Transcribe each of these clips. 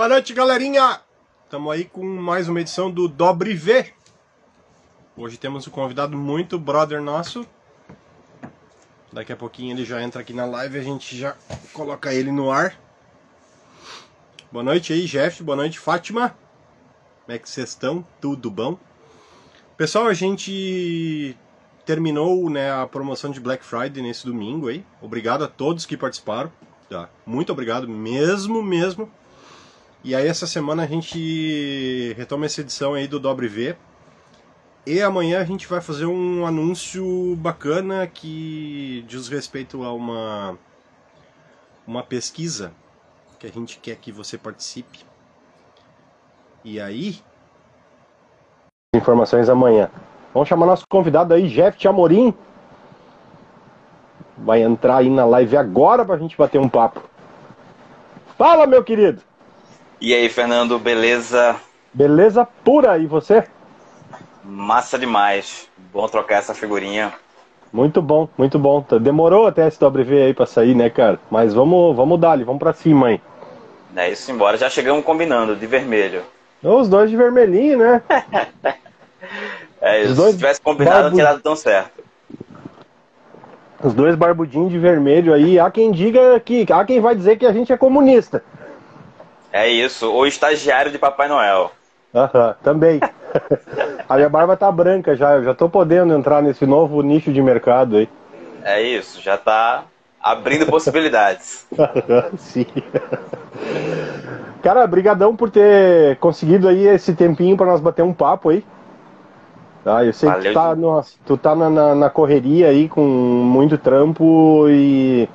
Boa noite, galerinha! Estamos aí com mais uma edição do Dobre V. Hoje temos um convidado muito brother nosso. Daqui a pouquinho ele já entra aqui na live e a gente já coloca ele no ar. Boa noite aí, Jeff. Boa noite, Fátima. Como é que vocês estão? Tudo bom? Pessoal, a gente terminou né, a promoção de Black Friday nesse domingo aí. Obrigado a todos que participaram. Tá? Muito obrigado mesmo, mesmo. E aí essa semana a gente retoma essa edição aí do Dobre V. E amanhã a gente vai fazer um anúncio bacana que diz respeito a uma uma pesquisa que a gente quer que você participe. E aí informações amanhã. Vamos chamar nosso convidado aí, Jeff Amorim. Vai entrar aí na live agora pra gente bater um papo. Fala, meu querido! E aí, Fernando, beleza? Beleza pura, e você? Massa demais. Bom trocar essa figurinha. Muito bom, muito bom. Demorou até esse W aí pra sair, né, cara? Mas vamos, vamos dar ali, vamos pra cima aí. É isso, embora. Já chegamos combinando, de vermelho. Os dois de vermelhinho, né? é isso. Se tivesse combinado, não tinha dado tão certo. Os dois barbudinhos de vermelho aí. Há quem diga que. Há quem vai dizer que a gente é comunista. É isso, o estagiário de Papai Noel. Aham, também. a minha barba tá branca já, eu já tô podendo entrar nesse novo nicho de mercado aí. É isso, já tá abrindo possibilidades. Sim. Cara, brigadão por ter conseguido aí esse tempinho para nós bater um papo aí. Ah, eu sei Valeu que tu tá, nossa, tu tá na, na, na correria aí com muito trampo e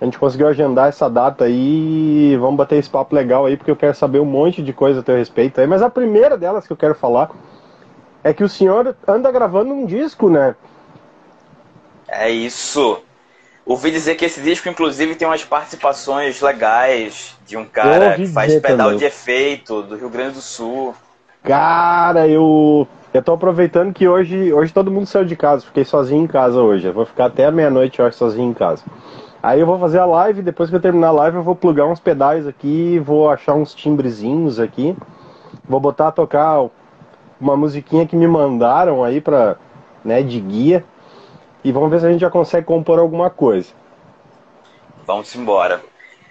a gente conseguiu agendar essa data aí. Vamos bater esse papo legal aí, porque eu quero saber um monte de coisa a teu respeito aí. Mas a primeira delas que eu quero falar é que o senhor anda gravando um disco, né? É isso. Ouvi dizer que esse disco, inclusive, tem umas participações legais de um cara que faz pedal também. de efeito do Rio Grande do Sul. Cara, eu eu tô aproveitando que hoje, hoje todo mundo saiu de casa, fiquei sozinho em casa hoje. Eu vou ficar até meia-noite hoje sozinho em casa. Aí eu vou fazer a live, depois que eu terminar a live eu vou plugar uns pedais aqui, vou achar uns timbrezinhos aqui, vou botar a tocar uma musiquinha que me mandaram aí pra, né, de guia, e vamos ver se a gente já consegue compor alguma coisa. Vamos embora.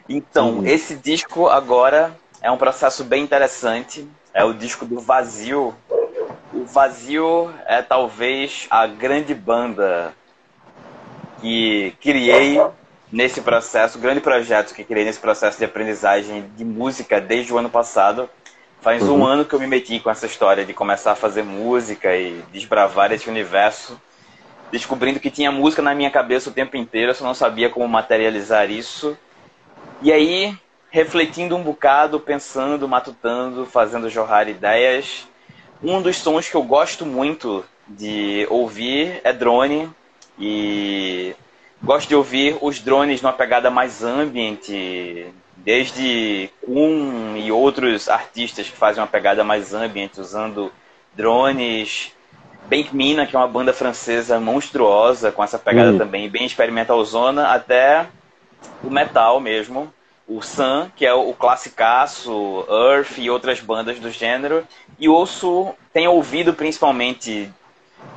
Então, hum. esse disco agora é um processo bem interessante, é o disco do Vazio. O Vazio é talvez a grande banda que criei nesse processo, grande projeto que criei nesse processo de aprendizagem de música desde o ano passado. Faz uhum. um ano que eu me meti com essa história de começar a fazer música e desbravar esse universo, descobrindo que tinha música na minha cabeça o tempo inteiro, eu só não sabia como materializar isso. E aí, refletindo um bocado, pensando, matutando, fazendo jorrar ideias, um dos sons que eu gosto muito de ouvir é drone e Gosto de ouvir os drones numa pegada mais ambient, desde Kuhn e outros artistas que fazem uma pegada mais ambient, usando drones. Bank Mina, que é uma banda francesa monstruosa, com essa pegada uhum. também bem experimental zona, até o metal mesmo. O Sun, que é o classicaço, Earth e outras bandas do gênero. E ouço, tenho ouvido principalmente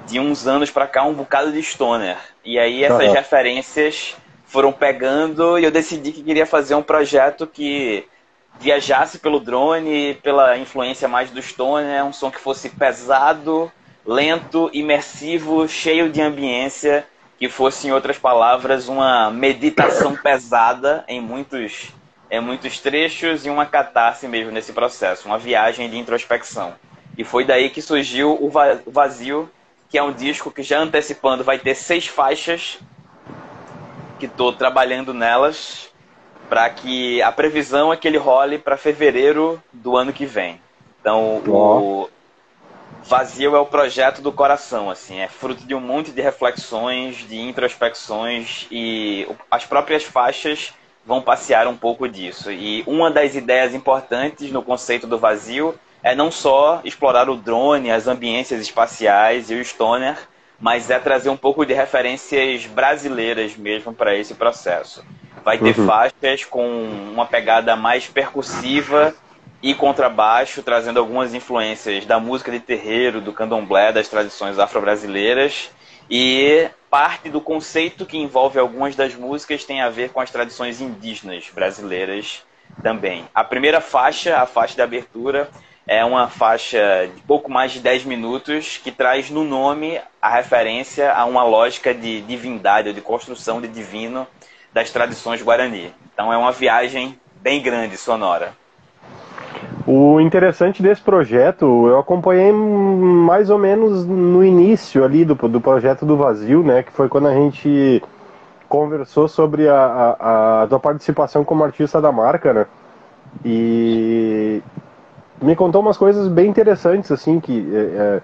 de uns anos para cá um bocado de stoner. E aí essas referências foram pegando e eu decidi que queria fazer um projeto que viajasse pelo drone, pela influência mais do stoner, um som que fosse pesado, lento, imersivo, cheio de ambiência, que fosse, em outras palavras, uma meditação pesada em muitos, em muitos trechos e uma catarse mesmo nesse processo, uma viagem de introspecção. E foi daí que surgiu o vazio que é um disco que já antecipando vai ter seis faixas, que estou trabalhando nelas, para que a previsão é que ele role para fevereiro do ano que vem. Então, oh. o Vazio é o projeto do coração, assim, é fruto de um monte de reflexões, de introspecções e as próprias faixas vão passear um pouco disso. E uma das ideias importantes no conceito do vazio é não só explorar o drone, as ambiências espaciais e o stoner, mas é trazer um pouco de referências brasileiras mesmo para esse processo. Vai ter uhum. faixas com uma pegada mais percussiva e contrabaixo, trazendo algumas influências da música de terreiro, do candomblé, das tradições afro-brasileiras. E parte do conceito que envolve algumas das músicas tem a ver com as tradições indígenas brasileiras também. A primeira faixa, a faixa de abertura, é uma faixa de pouco mais de 10 minutos que traz no nome a referência a uma lógica de divindade ou de construção de divino das tradições guarani. Então é uma viagem bem grande, sonora. O interessante desse projeto, eu acompanhei mais ou menos no início ali do, do projeto do Vazio, né? Que foi quando a gente conversou sobre a, a, a tua participação como artista da marca, né? E me contou umas coisas bem interessantes, assim, que é, é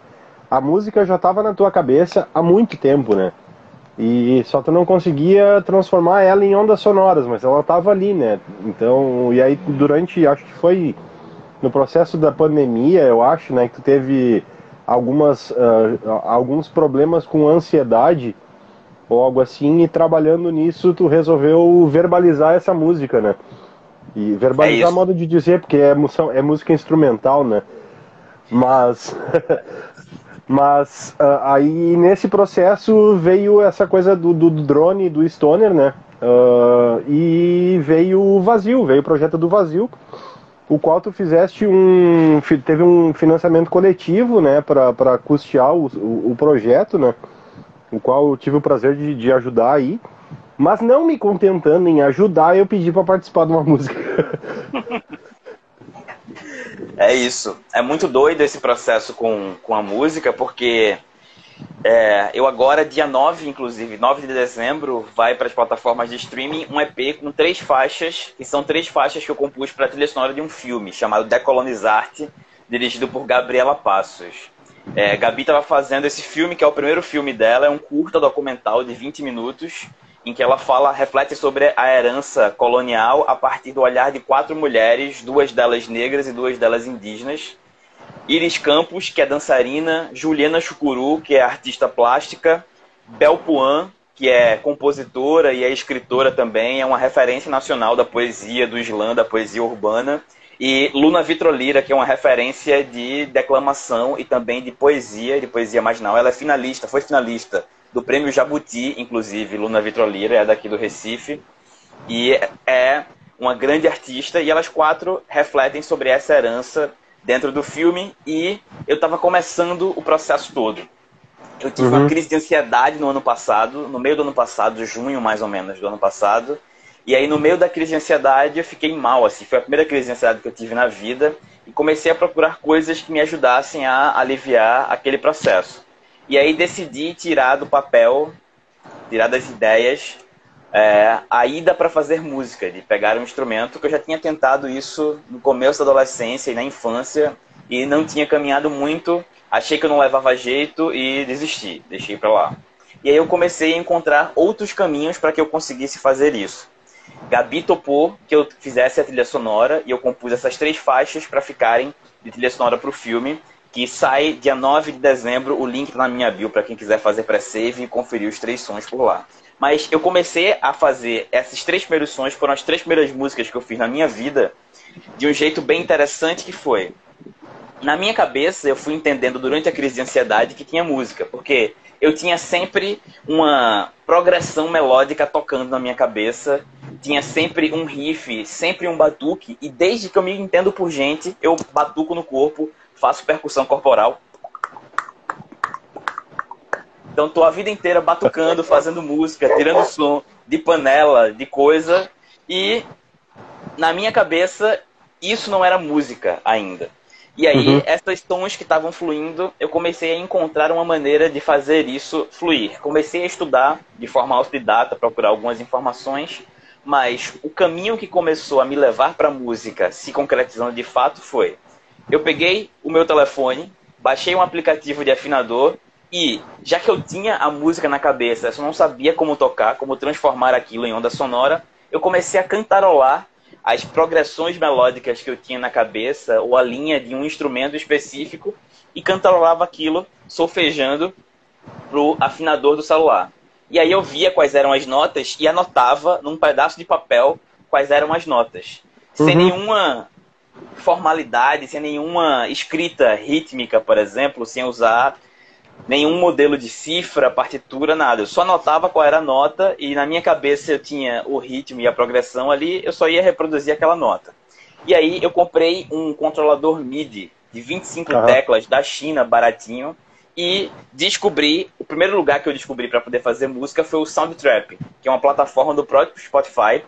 a música já estava na tua cabeça há muito tempo, né? E só tu não conseguia transformar ela em ondas sonoras, mas ela estava ali, né? Então, e aí durante, acho que foi no processo da pandemia, eu acho, né, que tu teve algumas, uh, alguns problemas com ansiedade ou algo assim, e trabalhando nisso tu resolveu verbalizar essa música, né? E verbalizar é modo de dizer, porque é, é música instrumental, né? Mas Mas uh, aí nesse processo veio essa coisa do, do drone do Stoner, né? Uh, e veio o vazio, veio o projeto do vazio, o qual tu fizeste um. teve um financiamento coletivo, né, para custear o, o, o, projeto, né? O qual eu tive o prazer de, de ajudar aí. Mas não me contentando em ajudar, eu pedi para participar de uma música. É isso. É muito doido esse processo com, com a música, porque é, eu agora, dia 9, inclusive, 9 de dezembro, vai para as plataformas de streaming um EP com três faixas, que são três faixas que eu compus para a trilha sonora de um filme chamado Decolonizarte, dirigido por Gabriela Passos. É, Gabi estava fazendo esse filme, que é o primeiro filme dela, é um curta documental de 20 minutos, em que ela fala, reflete sobre a herança colonial a partir do olhar de quatro mulheres, duas delas negras e duas delas indígenas. Iris Campos, que é dançarina, Juliana Chucuru, que é artista plástica, Bel Puan, que é compositora e é escritora também, é uma referência nacional da poesia do Islã, da poesia urbana, e Luna Vitrolira, que é uma referência de declamação e também de poesia, de poesia marginal. Ela é finalista, foi finalista do prêmio Jabuti, inclusive, Luna Vitrolira, é daqui do Recife, e é uma grande artista, e elas quatro refletem sobre essa herança dentro do filme, e eu estava começando o processo todo. Eu tive uhum. uma crise de ansiedade no ano passado, no meio do ano passado, junho mais ou menos do ano passado, e aí no meio da crise de ansiedade eu fiquei mal, assim, foi a primeira crise de ansiedade que eu tive na vida, e comecei a procurar coisas que me ajudassem a aliviar aquele processo. E aí decidi tirar do papel, tirar das ideias, é, a ida para fazer música, de pegar um instrumento, que eu já tinha tentado isso no começo da adolescência e na infância, e não tinha caminhado muito, achei que eu não levava jeito e desisti, deixei para lá. E aí eu comecei a encontrar outros caminhos para que eu conseguisse fazer isso. Gabi topou que eu fizesse a trilha sonora e eu compus essas três faixas para ficarem de trilha sonora para o filme que sai dia 9 de dezembro. O link tá na minha bio para quem quiser fazer pré-save e conferir os três sons por lá. Mas eu comecei a fazer esses três primeiros sons, foram as três primeiras músicas que eu fiz na minha vida, de um jeito bem interessante que foi. Na minha cabeça, eu fui entendendo durante a crise de ansiedade que tinha música, porque eu tinha sempre uma progressão melódica tocando na minha cabeça, tinha sempre um riff, sempre um batuque, e desde que eu me entendo por gente, eu batuco no corpo, faço percussão corporal. Então tô a vida inteira batucando, fazendo música, tirando som de panela, de coisa. E na minha cabeça isso não era música ainda. E aí, uhum. essas tons que estavam fluindo, eu comecei a encontrar uma maneira de fazer isso fluir. Comecei a estudar de forma autodidata, procurar algumas informações, mas o caminho que começou a me levar para a música, se concretizando de fato, foi eu peguei o meu telefone, baixei um aplicativo de afinador e, já que eu tinha a música na cabeça, eu não sabia como tocar, como transformar aquilo em onda sonora, eu comecei a cantarolar as progressões melódicas que eu tinha na cabeça ou a linha de um instrumento específico e cantarolava aquilo solfejando pro afinador do celular. E aí eu via quais eram as notas e anotava num pedaço de papel quais eram as notas. Uhum. Sem nenhuma formalidade, sem nenhuma escrita rítmica, por exemplo, sem usar nenhum modelo de cifra, partitura, nada. Eu só anotava qual era a nota e na minha cabeça eu tinha o ritmo e a progressão ali, eu só ia reproduzir aquela nota. E aí eu comprei um controlador MIDI de 25 uhum. teclas da China, baratinho, e descobri, o primeiro lugar que eu descobri para poder fazer música foi o Soundtrap, que é uma plataforma do próprio Spotify,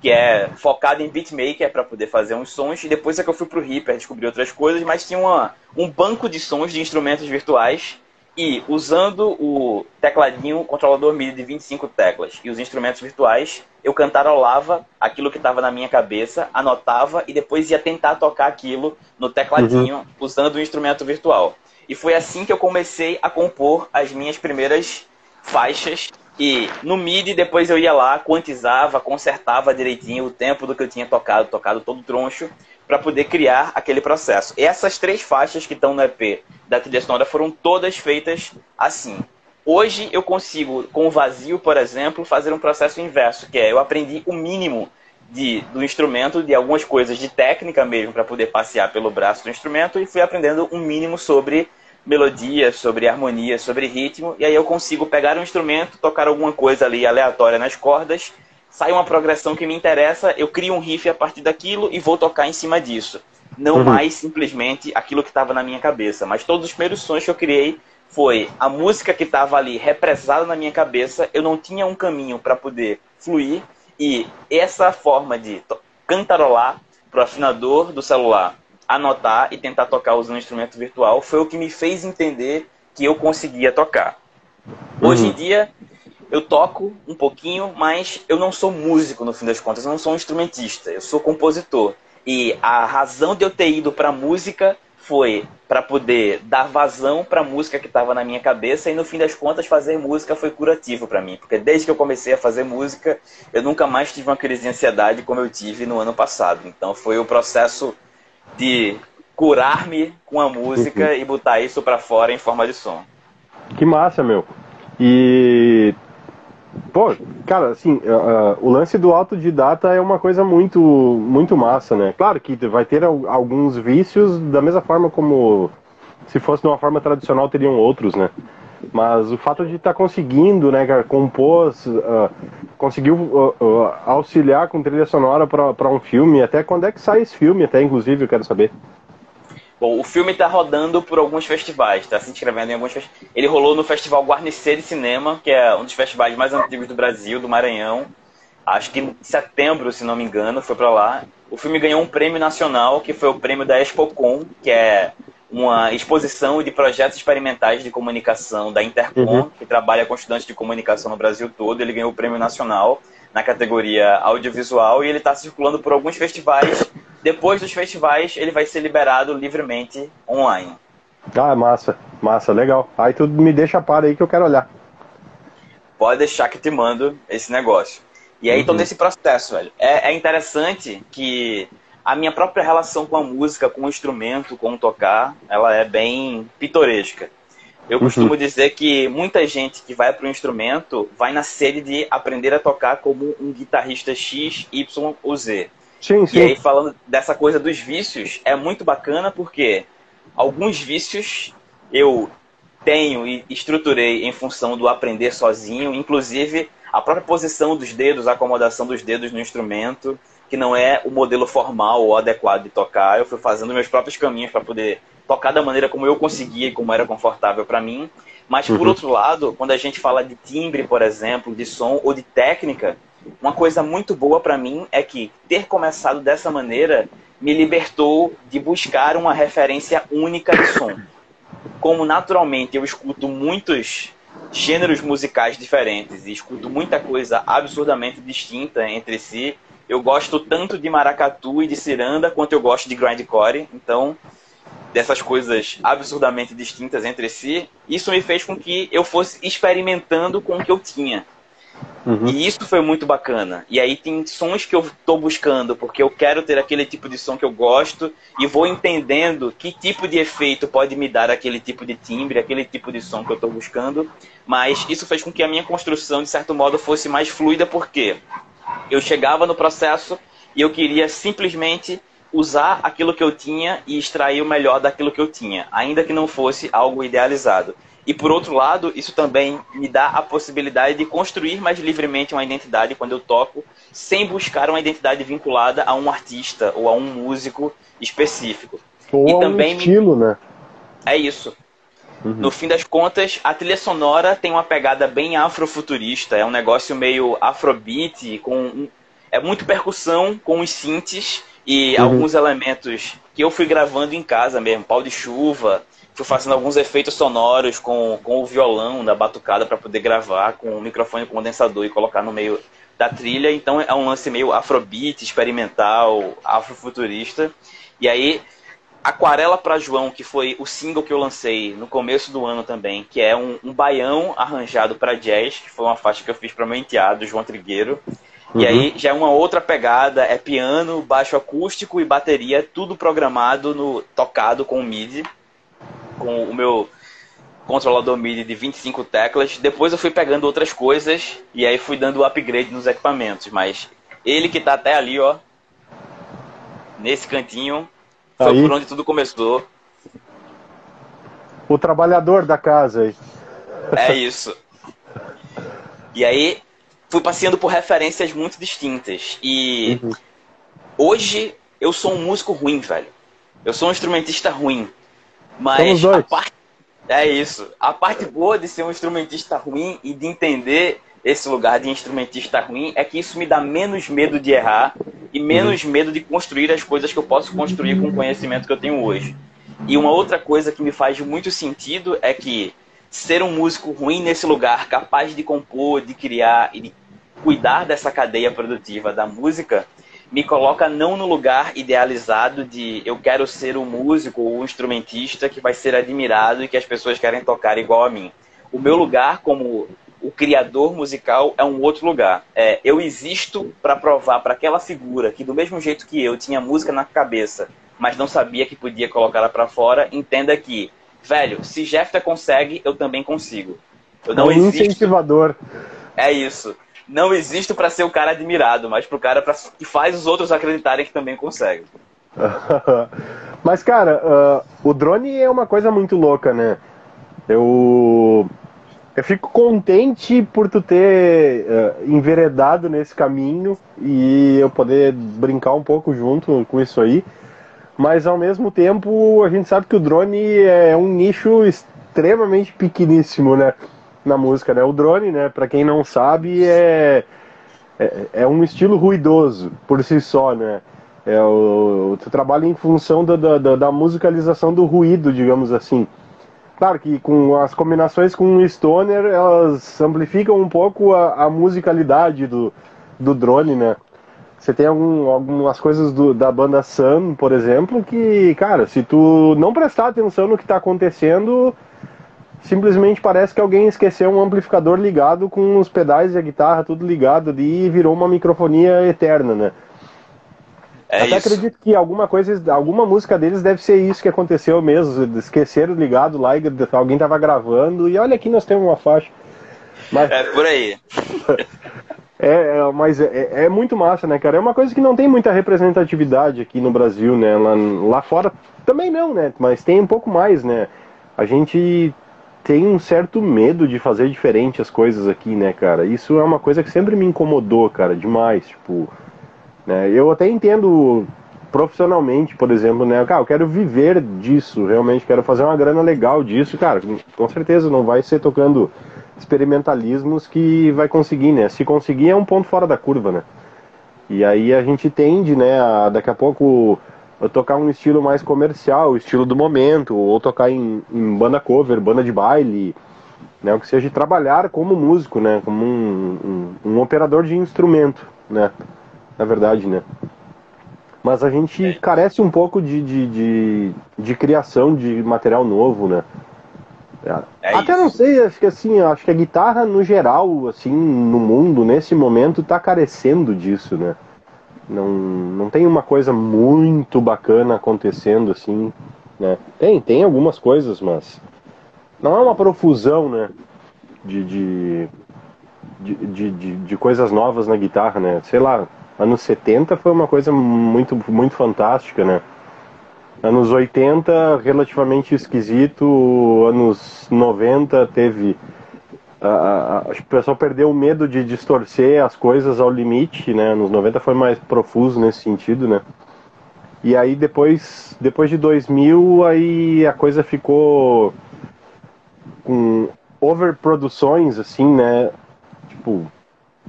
que é focada em beatmaker para poder fazer uns sons. E depois é que eu fui pro Reaper, descobri outras coisas, mas tinha uma, um banco de sons de instrumentos virtuais e usando o tecladinho, controlador MIDI de 25 teclas e os instrumentos virtuais, eu cantarolava aquilo que estava na minha cabeça, anotava e depois ia tentar tocar aquilo no tecladinho uhum. usando o instrumento virtual. E foi assim que eu comecei a compor as minhas primeiras faixas. E no MIDI depois eu ia lá, quantizava, consertava direitinho o tempo do que eu tinha tocado, tocado todo troncho, para poder criar aquele processo. E essas três faixas que estão no EP da trilha sonora foram todas feitas assim. Hoje eu consigo, com o vazio, por exemplo, fazer um processo inverso, que é eu aprendi o mínimo de, do instrumento, de algumas coisas de técnica mesmo, para poder passear pelo braço do instrumento, e fui aprendendo um mínimo sobre melodia, sobre harmonia, sobre ritmo, e aí eu consigo pegar um instrumento, tocar alguma coisa ali aleatória nas cordas, sai uma progressão que me interessa, eu crio um riff a partir daquilo e vou tocar em cima disso. Não uhum. mais simplesmente aquilo que estava na minha cabeça, mas todos os primeiros sons que eu criei foi a música que estava ali represada na minha cabeça, eu não tinha um caminho para poder fluir, e essa forma de cantarolar para o afinador do celular anotar e tentar tocar usando um instrumento virtual foi o que me fez entender que eu conseguia tocar. Hoje uhum. em dia, eu toco um pouquinho, mas eu não sou músico no fim das contas, eu não sou um instrumentista, eu sou compositor. E a razão de eu ter ido para música foi para poder dar vazão para a música que estava na minha cabeça e no fim das contas fazer música foi curativo para mim, porque desde que eu comecei a fazer música, eu nunca mais tive uma crise de ansiedade como eu tive no ano passado. Então foi o processo de curar-me com a música uhum. e botar isso para fora em forma de som. Que massa, meu. E Pô, cara, assim, uh, o lance do autodidata é uma coisa muito, muito massa, né? Claro que vai ter alguns vícios, da mesma forma como se fosse de uma forma tradicional teriam outros, né? Mas o fato de estar tá conseguindo, né, cara, compor, uh, conseguiu uh, auxiliar com trilha sonora para um filme, até quando é que sai esse filme, até inclusive, eu quero saber. Bom, o filme está rodando por alguns festivais, está se inscrevendo em alguns festivais. Ele rolou no Festival Guarnecer de Cinema, que é um dos festivais mais antigos do Brasil, do Maranhão. Acho que em setembro, se não me engano, foi para lá. O filme ganhou um prêmio nacional, que foi o prêmio da ExpoCom, que é uma exposição de projetos experimentais de comunicação da Intercom, uhum. que trabalha com estudantes de comunicação no Brasil todo. Ele ganhou o prêmio nacional na categoria audiovisual e ele está circulando por alguns festivais. Depois dos festivais, ele vai ser liberado livremente online. Ah, massa, massa, legal. Aí tu me deixa para aí que eu quero olhar. Pode deixar que te mando esse negócio. E aí, uhum. todo esse processo, velho. É, é interessante que a minha própria relação com a música, com o instrumento, com o tocar, ela é bem pitoresca. Eu costumo uhum. dizer que muita gente que vai para o instrumento vai na sede de aprender a tocar como um guitarrista X, Y ou Z. Sim, sim. E aí, falando dessa coisa dos vícios, é muito bacana porque alguns vícios eu tenho e estruturei em função do aprender sozinho, inclusive a própria posição dos dedos, a acomodação dos dedos no instrumento, que não é o modelo formal ou adequado de tocar. Eu fui fazendo meus próprios caminhos para poder tocar da maneira como eu conseguia e como era confortável para mim. Mas, por uhum. outro lado, quando a gente fala de timbre, por exemplo, de som ou de técnica, uma coisa muito boa para mim é que ter começado dessa maneira me libertou de buscar uma referência única de som. Como naturalmente eu escuto muitos gêneros musicais diferentes e escuto muita coisa absurdamente distinta entre si, eu gosto tanto de maracatu e de ciranda quanto eu gosto de grindcore, então dessas coisas absurdamente distintas entre si, isso me fez com que eu fosse experimentando com o que eu tinha. Uhum. E isso foi muito bacana. E aí tem sons que eu estou buscando, porque eu quero ter aquele tipo de som que eu gosto e vou entendendo que tipo de efeito pode me dar aquele tipo de timbre, aquele tipo de som que eu estou buscando. Mas isso fez com que a minha construção, de certo modo, fosse mais fluida, porque eu chegava no processo e eu queria simplesmente usar aquilo que eu tinha e extrair o melhor daquilo que eu tinha, ainda que não fosse algo idealizado. E por outro lado, isso também me dá a possibilidade de construir mais livremente uma identidade quando eu toco, sem buscar uma identidade vinculada a um artista ou a um músico específico. Ou e também um estilo, me... né? É isso. Uhum. No fim das contas, a trilha sonora tem uma pegada bem afrofuturista, é um negócio meio afrobeat, com é muito percussão com os synths e uhum. alguns elementos que eu fui gravando em casa mesmo, pau de chuva, fui fazendo alguns efeitos sonoros com, com o violão da batucada para poder gravar com o microfone condensador e colocar no meio da trilha. Então é um lance meio afrobeat, experimental, afrofuturista. E aí, Aquarela para João, que foi o single que eu lancei no começo do ano também, que é um, um baião arranjado para jazz, que foi uma faixa que eu fiz para meu enteado, João Trigueiro. Uhum. E aí já é uma outra pegada, é piano, baixo acústico e bateria, tudo programado no tocado com o MIDI com o meu controlador MIDI de 25 teclas. Depois eu fui pegando outras coisas e aí fui dando upgrade nos equipamentos. Mas ele que tá até ali, ó, nesse cantinho, foi aí. por onde tudo começou. O trabalhador da casa aí. É isso. E aí fui passeando por referências muito distintas. E uhum. hoje eu sou um músico ruim, velho. Eu sou um instrumentista ruim. Mas a parte. É isso. A parte boa de ser um instrumentista ruim e de entender esse lugar de instrumentista ruim é que isso me dá menos medo de errar e menos uhum. medo de construir as coisas que eu posso construir com o conhecimento que eu tenho hoje. E uma outra coisa que me faz muito sentido é que ser um músico ruim nesse lugar, capaz de compor, de criar e de cuidar dessa cadeia produtiva da música, me coloca não no lugar idealizado de eu quero ser o músico ou o instrumentista que vai ser admirado e que as pessoas querem tocar igual a mim. O meu lugar como o criador musical é um outro lugar. É, eu existo para provar para aquela figura que do mesmo jeito que eu tinha música na cabeça, mas não sabia que podia colocá-la para fora, entenda que, velho, se Jeffter consegue, eu também consigo. Eu não é um existo... incentivador. É isso não existo para ser o cara admirado, mas pro cara pra, que faz os outros acreditarem que também consegue. mas, cara, uh, o drone é uma coisa muito louca, né? Eu. Eu fico contente por tu ter uh, enveredado nesse caminho e eu poder brincar um pouco junto com isso aí. Mas ao mesmo tempo, a gente sabe que o drone é um nicho extremamente pequeníssimo, né? na música, né? O drone, né, para quem não sabe, é, é, é, um estilo ruidoso por si só, né? É o, tu trabalha em função da, da, da, musicalização do ruído, digamos assim. Claro que com as combinações com o stoner, elas amplificam um pouco a, a musicalidade do, do drone, né? Você tem algum, algumas coisas do, da banda Sun, por exemplo, que, cara, se tu não prestar atenção no que está acontecendo, simplesmente parece que alguém esqueceu um amplificador ligado com os pedais e a guitarra tudo ligado ali e virou uma microfonia eterna, né? É Até isso. acredito que alguma coisa, alguma música deles deve ser isso que aconteceu mesmo. Esqueceram ligado lá e alguém tava gravando e olha aqui nós temos uma faixa. Mas... É por aí. é, é, mas é, é, muito massa, né, cara? É uma coisa que não tem muita representatividade aqui no Brasil, né? Lá, lá fora também não, né? Mas tem um pouco mais, né? A gente tem um certo medo de fazer diferente as coisas aqui, né, cara? Isso é uma coisa que sempre me incomodou, cara, demais. Tipo, né? Eu até entendo profissionalmente, por exemplo, né? Cara, eu quero viver disso, realmente quero fazer uma grana legal disso, cara. Com certeza não vai ser tocando experimentalismos que vai conseguir, né? Se conseguir é um ponto fora da curva, né? E aí a gente tende, né, a daqui a pouco tocar um estilo mais comercial, estilo do momento, ou tocar em, em, banda cover, banda de baile, né, o que seja trabalhar como músico, né, como um, um, um, operador de instrumento, né, na verdade, né. Mas a gente é. carece um pouco de, de, de, de, criação de material novo, né. É Até isso. não sei, acho que assim, acho que a guitarra no geral, assim, no mundo, nesse momento, está carecendo disso, né. Não, não tem uma coisa muito bacana acontecendo assim, né? Tem, tem algumas coisas, mas não é uma profusão, né? De, de, de, de, de coisas novas na guitarra, né? Sei lá, Anos 70 foi uma coisa muito, muito fantástica, né? Anos 80, relativamente esquisito. Anos 90 teve. Acho que o pessoal perdeu o medo de distorcer as coisas ao limite, né? Anos 90 foi mais profuso nesse sentido, né? E aí depois, depois de 2000, aí a coisa ficou com overproduções, assim, né? Tipo,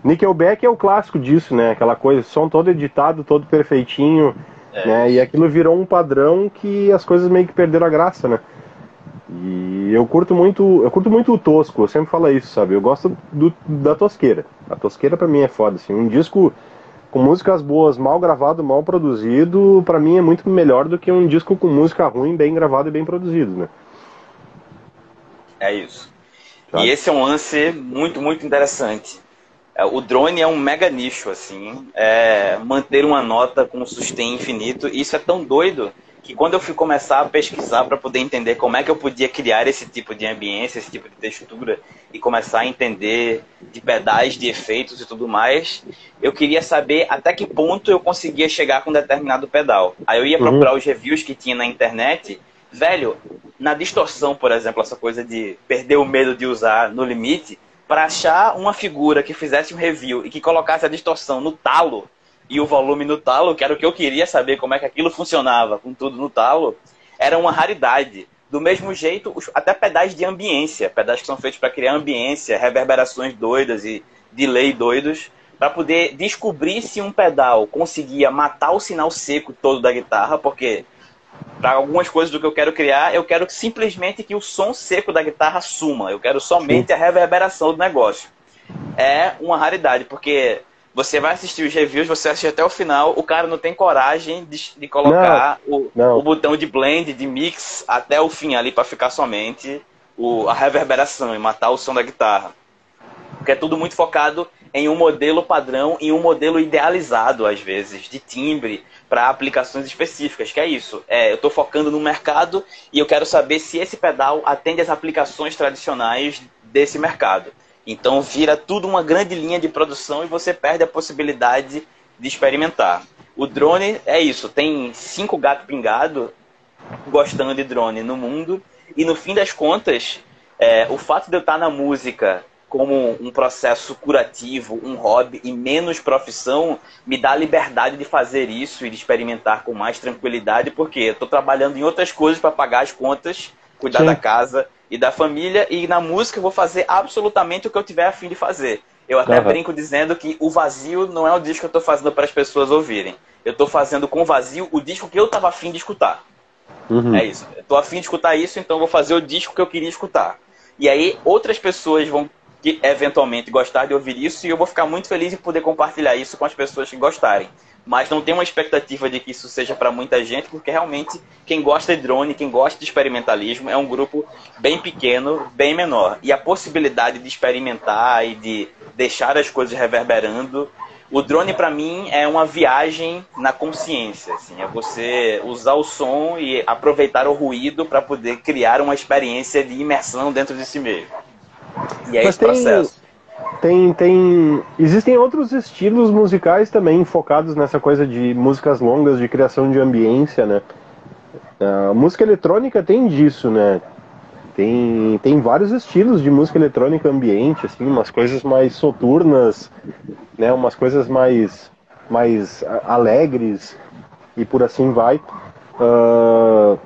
Nickelback é o clássico disso, né? Aquela coisa, som todo editado, todo perfeitinho, é. né? E aquilo virou um padrão que as coisas meio que perderam a graça, né? E eu curto muito, eu curto muito o tosco, eu sempre falo isso, sabe? Eu gosto do, da tosqueira. A tosqueira para mim é foda, assim. Um disco com músicas boas, mal gravado, mal produzido, para mim é muito melhor do que um disco com música ruim, bem gravado e bem produzido, né? É isso. Sabe? E esse é um lance muito, muito interessante. É, o drone é um mega nicho, assim. É manter uma nota com um sustain infinito. Isso é tão doido que quando eu fui começar a pesquisar para poder entender como é que eu podia criar esse tipo de ambiência, esse tipo de textura e começar a entender de pedais, de efeitos e tudo mais, eu queria saber até que ponto eu conseguia chegar com um determinado pedal. Aí eu ia uhum. procurar uhum. os reviews que tinha na internet. Velho, na distorção, por exemplo, essa coisa de perder o medo de usar no limite, para achar uma figura que fizesse um review e que colocasse a distorção no talo e o volume no talo, que era o que eu queria saber como é que aquilo funcionava com tudo no talo, era uma raridade. Do mesmo jeito, até pedais de ambiência, pedais que são feitos para criar ambiência, reverberações doidas e delay doidos, para poder descobrir se um pedal conseguia matar o sinal seco todo da guitarra, porque para algumas coisas do que eu quero criar, eu quero simplesmente que o som seco da guitarra suma. Eu quero somente a reverberação do negócio. É uma raridade, porque você vai assistir os reviews, você assiste até o final, o cara não tem coragem de, de colocar não, o, não. o, botão de blend, de mix, até o fim ali para ficar somente o, a reverberação e matar o som da guitarra. Porque é tudo muito focado em um modelo padrão, em um modelo idealizado, às vezes, de timbre para aplicações específicas, que é isso. É, eu estou focando no mercado e eu quero saber se esse pedal atende às aplicações tradicionais desse mercado. Então vira tudo uma grande linha de produção e você perde a possibilidade de experimentar. O drone é isso, tem cinco gatos pingados gostando de drone no mundo e no fim das contas, é, o fato de eu estar na música como um processo curativo, um hobby e menos profissão, me dá a liberdade de fazer isso e de experimentar com mais tranquilidade, porque eu estou trabalhando em outras coisas para pagar as contas, cuidar Sim. da casa e da família, e na música eu vou fazer absolutamente o que eu tiver a fim de fazer. Eu até uhum. brinco dizendo que o vazio não é o disco que eu estou fazendo para as pessoas ouvirem. Eu estou fazendo com vazio o disco que eu estava afim de escutar. Uhum. É isso. Eu estou afim de escutar isso, então eu vou fazer o disco que eu queria escutar. E aí outras pessoas vão que eventualmente gostar de ouvir isso e eu vou ficar muito feliz em poder compartilhar isso com as pessoas que gostarem. Mas não tem uma expectativa de que isso seja para muita gente, porque realmente quem gosta de drone, quem gosta de experimentalismo é um grupo bem pequeno, bem menor. E a possibilidade de experimentar e de deixar as coisas reverberando o drone para mim é uma viagem na consciência, assim, é você usar o som e aproveitar o ruído para poder criar uma experiência de imersão dentro de si mesmo. E é Mas esse tem, processo. Tem, tem. Existem outros estilos musicais também focados nessa coisa de músicas longas, de criação de ambiência, né? A música eletrônica tem disso, né? Tem, tem vários estilos de música eletrônica ambiente, assim, umas coisas mais soturnas, né? Umas coisas mais, mais alegres e por assim vai. Uh,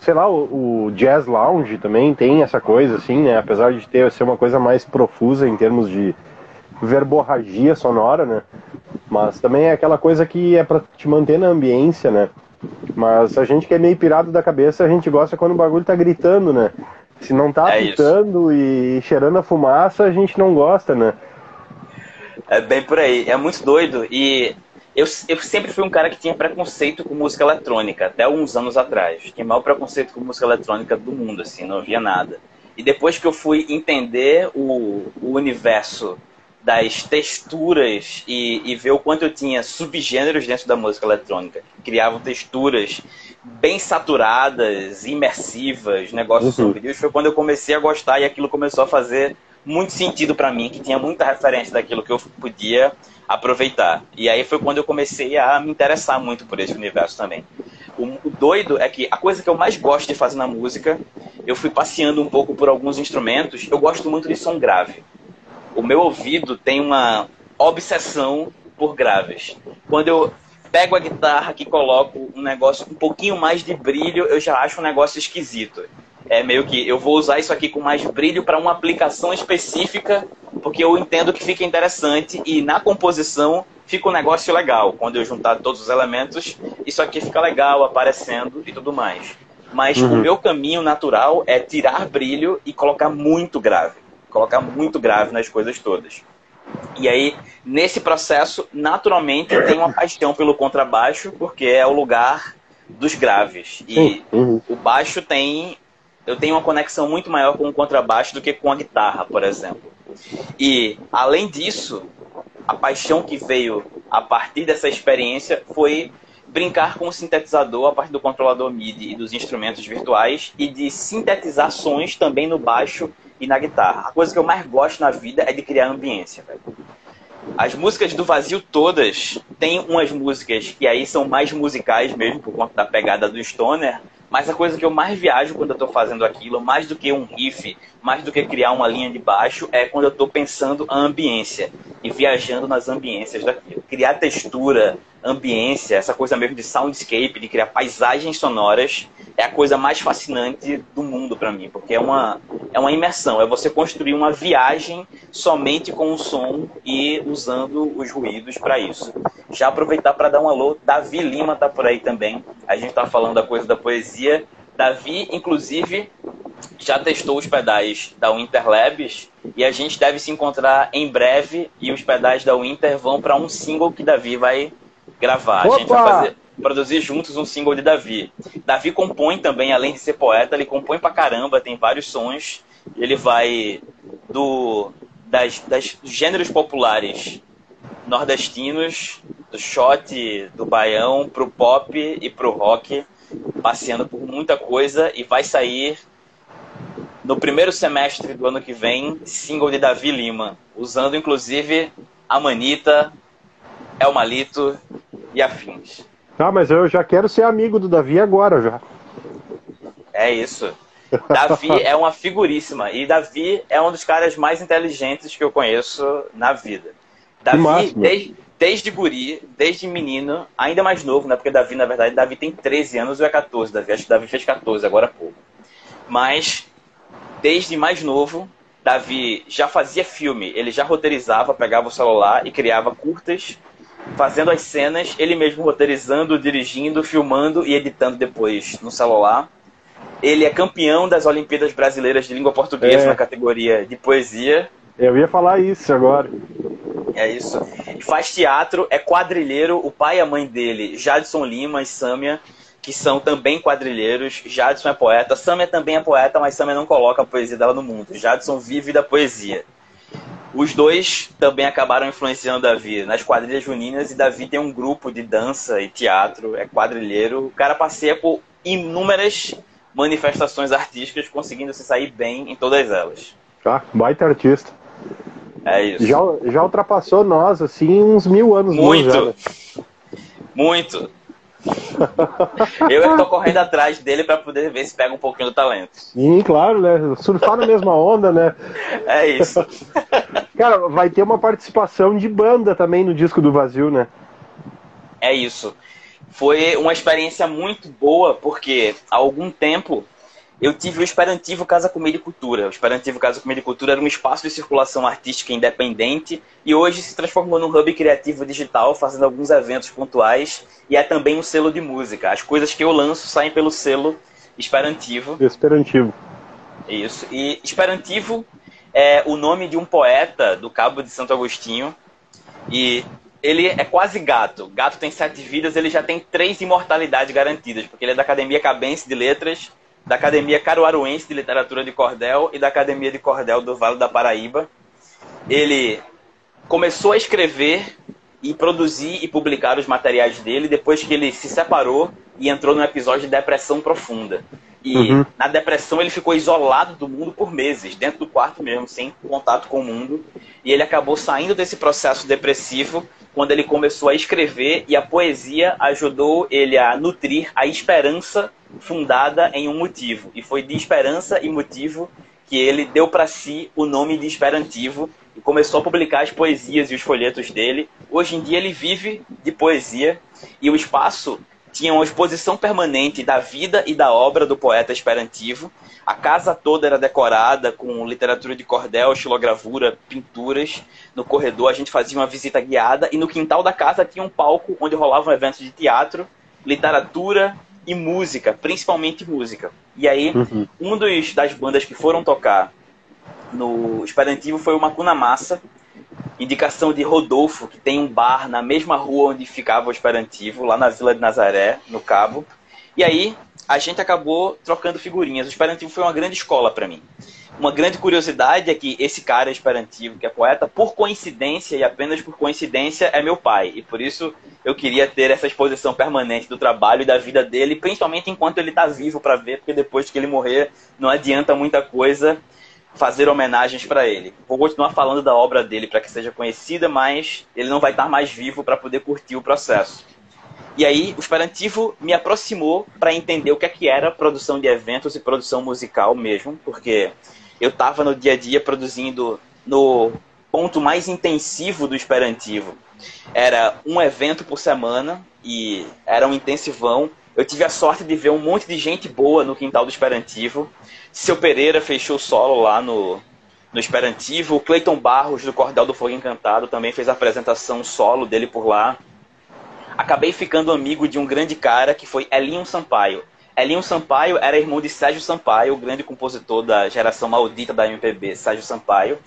sei lá, o, o, Jazz Lounge também tem essa coisa, assim, né? Apesar de ter ser uma coisa mais profusa em termos de verborragia sonora, né? Mas também é aquela coisa que é para te manter na ambiência, né? Mas a gente que é meio pirado da cabeça, a gente gosta quando o bagulho tá gritando, né? Se não tá é pitando e cheirando a fumaça, a gente não gosta, né? É bem por aí. É muito doido. E eu, eu sempre fui um cara que tinha preconceito com música eletrônica, até uns anos atrás. Tinha maior preconceito com música eletrônica do mundo, assim, não havia nada. E depois que eu fui entender o, o universo das texturas e, e, ver o quanto eu tinha subgêneros dentro da música eletrônica, que criavam texturas bem saturadas, imersivas, negócios uhum. sombrios, foi quando eu comecei a gostar e aquilo começou a fazer muito sentido para mim, que tinha muita referência daquilo que eu podia aproveitar. E aí foi quando eu comecei a me interessar muito por esse universo também. O, doido é que a coisa que eu mais gosto de fazer na música, eu fui passeando um pouco por alguns instrumentos, eu gosto muito de som grave. O meu ouvido tem uma obsessão por graves. Quando eu pego a guitarra que coloco um negócio um pouquinho mais de brilho, eu já acho um negócio esquisito. É meio que eu vou usar isso aqui com mais brilho para uma aplicação específica, porque eu entendo que fica interessante e na composição fica um negócio legal. Quando eu juntar todos os elementos, isso aqui fica legal, aparecendo e tudo mais. Mas uhum. o meu caminho natural é tirar brilho e colocar muito grave. Colocar muito grave nas coisas todas. E aí, nesse processo, naturalmente, tem uma paixão pelo contrabaixo, porque é o lugar dos graves. E uhum. o baixo tem eu tenho uma conexão muito maior com o contrabaixo do que com a guitarra, por exemplo. E, além disso, a paixão que veio a partir dessa experiência foi brincar com o sintetizador a partir do controlador MIDI e dos instrumentos virtuais e de sintetizar sons também no baixo e na guitarra. A coisa que eu mais gosto na vida é de criar ambiência. As músicas do Vazio todas tem umas músicas que aí são mais musicais mesmo, por conta da pegada do Stoner, mas a coisa que eu mais viajo quando eu estou fazendo aquilo, mais do que um riff, mais do que criar uma linha de baixo, é quando eu estou pensando a ambiência e viajando nas ambiências daquilo. Criar textura, ambiência, essa coisa mesmo de soundscape, de criar paisagens sonoras, é a coisa mais fascinante do mundo para mim, porque é uma, é uma imersão, é você construir uma viagem somente com o som e usando os ruídos para isso. Já aproveitar para dar um alô, Davi Lima tá por aí também. A gente tá falando da coisa da poesia. Davi, inclusive, já testou os pedais da Winter Labs e a gente deve se encontrar em breve e os pedais da Winter vão para um single que Davi vai gravar. Opa! A gente vai fazer, produzir juntos um single de Davi. Davi compõe também, além de ser poeta, ele compõe pra caramba, tem vários sons. Ele vai do das, das gêneros populares nordestinos, do shot, do baião, pro pop e pro rock, passeando por muita coisa e vai sair no primeiro semestre do ano que vem, single de Davi Lima, usando inclusive a Manita, El Malito e afins. Tá, mas eu já quero ser amigo do Davi agora já. É isso. Davi é uma figuríssima. E Davi é um dos caras mais inteligentes que eu conheço na vida. Davi, desde, desde guri, desde menino, ainda mais novo, né? Porque Davi, na verdade, Davi tem 13 anos ou é 14. Davi, acho que Davi fez 14 agora há pouco. Mas, desde mais novo, Davi já fazia filme. Ele já roteirizava, pegava o celular e criava curtas, fazendo as cenas, ele mesmo roteirizando, dirigindo, filmando e editando depois no celular. Ele é campeão das Olimpíadas Brasileiras de Língua Portuguesa é. na categoria de poesia. Eu ia falar isso agora. É isso. Faz teatro, é quadrilheiro. O pai e a mãe dele, Jadson Lima e Sâmia, que são também quadrilheiros. Jadson é poeta. Sâmia também é poeta, mas Sâmia não coloca a poesia dela no mundo. Jadson vive da poesia. Os dois também acabaram influenciando Davi nas quadrilhas juninas e Davi tem um grupo de dança e teatro, é quadrilheiro. O cara passeia por inúmeras manifestações artísticas, conseguindo se sair bem em todas elas. Ah, baita artista. É isso. Já, já ultrapassou nós, assim, uns mil anos. Muito. Né? Muito. Eu estou correndo atrás dele para poder ver se pega um pouquinho do talento. Sim, claro, né? Surfar na mesma onda, né? É isso. Cara, vai ter uma participação de banda também no disco do Vazio, né? É isso. Foi uma experiência muito boa, porque há algum tempo eu tive o Esperantivo Casa Comida e Cultura. O Esperantivo Casa Comida e Cultura era um espaço de circulação artística independente e hoje se transformou num hub criativo digital, fazendo alguns eventos pontuais e é também um selo de música. As coisas que eu lanço saem pelo selo Esperantivo. Esperantivo. Isso. E Esperantivo é o nome de um poeta do Cabo de Santo Agostinho e ele é quase gato. Gato tem sete vidas, ele já tem três imortalidades garantidas, porque ele é da Academia Cabense de Letras da Academia Caruaruense de Literatura de Cordel e da Academia de Cordel do Vale da Paraíba. Ele começou a escrever e produzir e publicar os materiais dele depois que ele se separou e entrou num episódio de depressão profunda. E uhum. na depressão ele ficou isolado do mundo por meses, dentro do quarto mesmo, sem contato com o mundo. E ele acabou saindo desse processo depressivo quando ele começou a escrever e a poesia ajudou ele a nutrir a esperança fundada em um motivo. E foi de esperança e motivo que ele deu para si o nome de Esperantivo e começou a publicar as poesias e os folhetos dele. Hoje em dia ele vive de poesia e o espaço tinha uma exposição permanente da vida e da obra do poeta esperantivo. A casa toda era decorada com literatura de cordel, xilogravura, pinturas. No corredor a gente fazia uma visita guiada e no quintal da casa tinha um palco onde rolavam eventos de teatro, literatura e música, principalmente música. E aí, uhum. um dos, das bandas que foram tocar no Esperantivo foi o Macuna Massa, indicação de Rodolfo, que tem um bar na mesma rua onde ficava o Esperantivo, lá na Vila de Nazaré, no Cabo. E aí a gente acabou trocando figurinhas. O Esperantivo foi uma grande escola para mim. Uma grande curiosidade é que esse cara Esperantivo, que é poeta, por coincidência e apenas por coincidência, é meu pai. E por isso eu queria ter essa exposição permanente do trabalho e da vida dele, principalmente enquanto ele está vivo para ver, porque depois que ele morrer não adianta muita coisa fazer homenagens para ele. Vou continuar falando da obra dele para que seja conhecida, mas ele não vai estar mais vivo para poder curtir o processo. E aí, o Esperantivo me aproximou para entender o que é que era produção de eventos e produção musical mesmo, porque eu estava no dia a dia produzindo no ponto mais intensivo do Esperantivo. Era um evento por semana e era um intensivão. Eu tive a sorte de ver um monte de gente boa no quintal do Esperantivo. Seu Pereira fechou solo lá no, no Esperantivo. O Cleiton Barros, do Cordel do Fogo Encantado, também fez a apresentação solo dele por lá. Acabei ficando amigo de um grande cara que foi Elinho Sampaio. Elinho Sampaio era irmão de Sérgio Sampaio, o grande compositor da geração maldita da MPB, Sérgio Sampaio.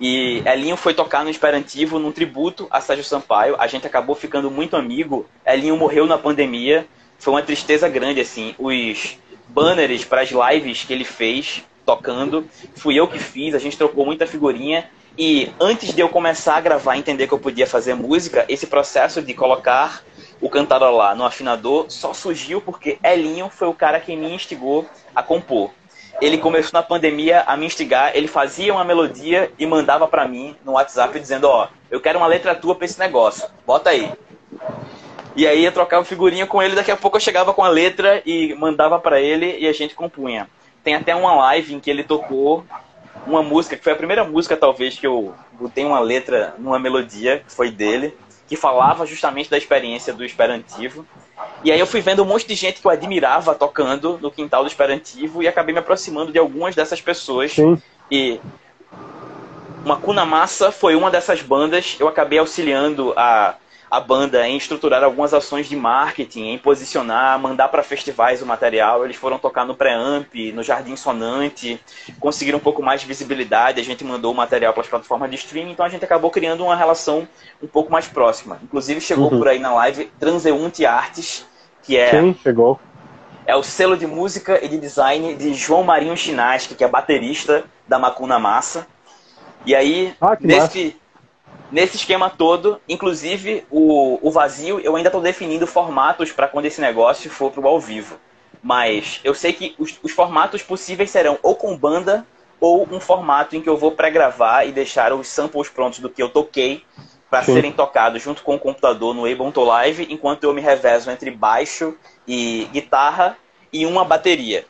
E Elinho foi tocar no Esperantivo num tributo a Sérgio Sampaio. A gente acabou ficando muito amigo. Elinho morreu na pandemia. Foi uma tristeza grande, assim. Os banners para as lives que ele fez tocando, fui eu que fiz, a gente trocou muita figurinha. E antes de eu começar a gravar, entender que eu podia fazer música, esse processo de colocar o cantarolá no afinador só surgiu porque Elinho foi o cara que me instigou a compor. Ele começou na pandemia a me instigar, ele fazia uma melodia e mandava para mim no WhatsApp dizendo, ó, eu quero uma letra tua para esse negócio, bota aí. E aí eu trocava figurinha com ele, daqui a pouco eu chegava com a letra e mandava para ele e a gente compunha. Tem até uma live em que ele tocou uma música, que foi a primeira música talvez que eu botei uma letra numa melodia, que foi dele que falava justamente da experiência do Esperantivo. E aí eu fui vendo um monte de gente que eu admirava tocando no quintal do Esperantivo e acabei me aproximando de algumas dessas pessoas. Sim. E uma Cuna Massa foi uma dessas bandas. Eu acabei auxiliando a a banda em estruturar algumas ações de marketing, em posicionar, mandar para festivais o material. Eles foram tocar no Preamp, no Jardim Sonante, conseguiram um pouco mais de visibilidade. A gente mandou o material para as plataformas de streaming, então a gente acabou criando uma relação um pouco mais próxima. Inclusive chegou uhum. por aí na live Transeunte Artes, que é. Sim, chegou. É o selo de música e de design de João Marinho Chinaski, que é baterista da Macuna Massa. E aí, ah, nesse, nesse esquema todo, inclusive o, o vazio, eu ainda estou definindo formatos para quando esse negócio for para o ao vivo. Mas eu sei que os, os, formatos possíveis serão ou com banda ou um formato em que eu vou pré-gravar e deixar os samples prontos do que eu toquei para serem tocados junto com o computador no Ableton Live, enquanto eu me revezo entre baixo e guitarra e uma bateria.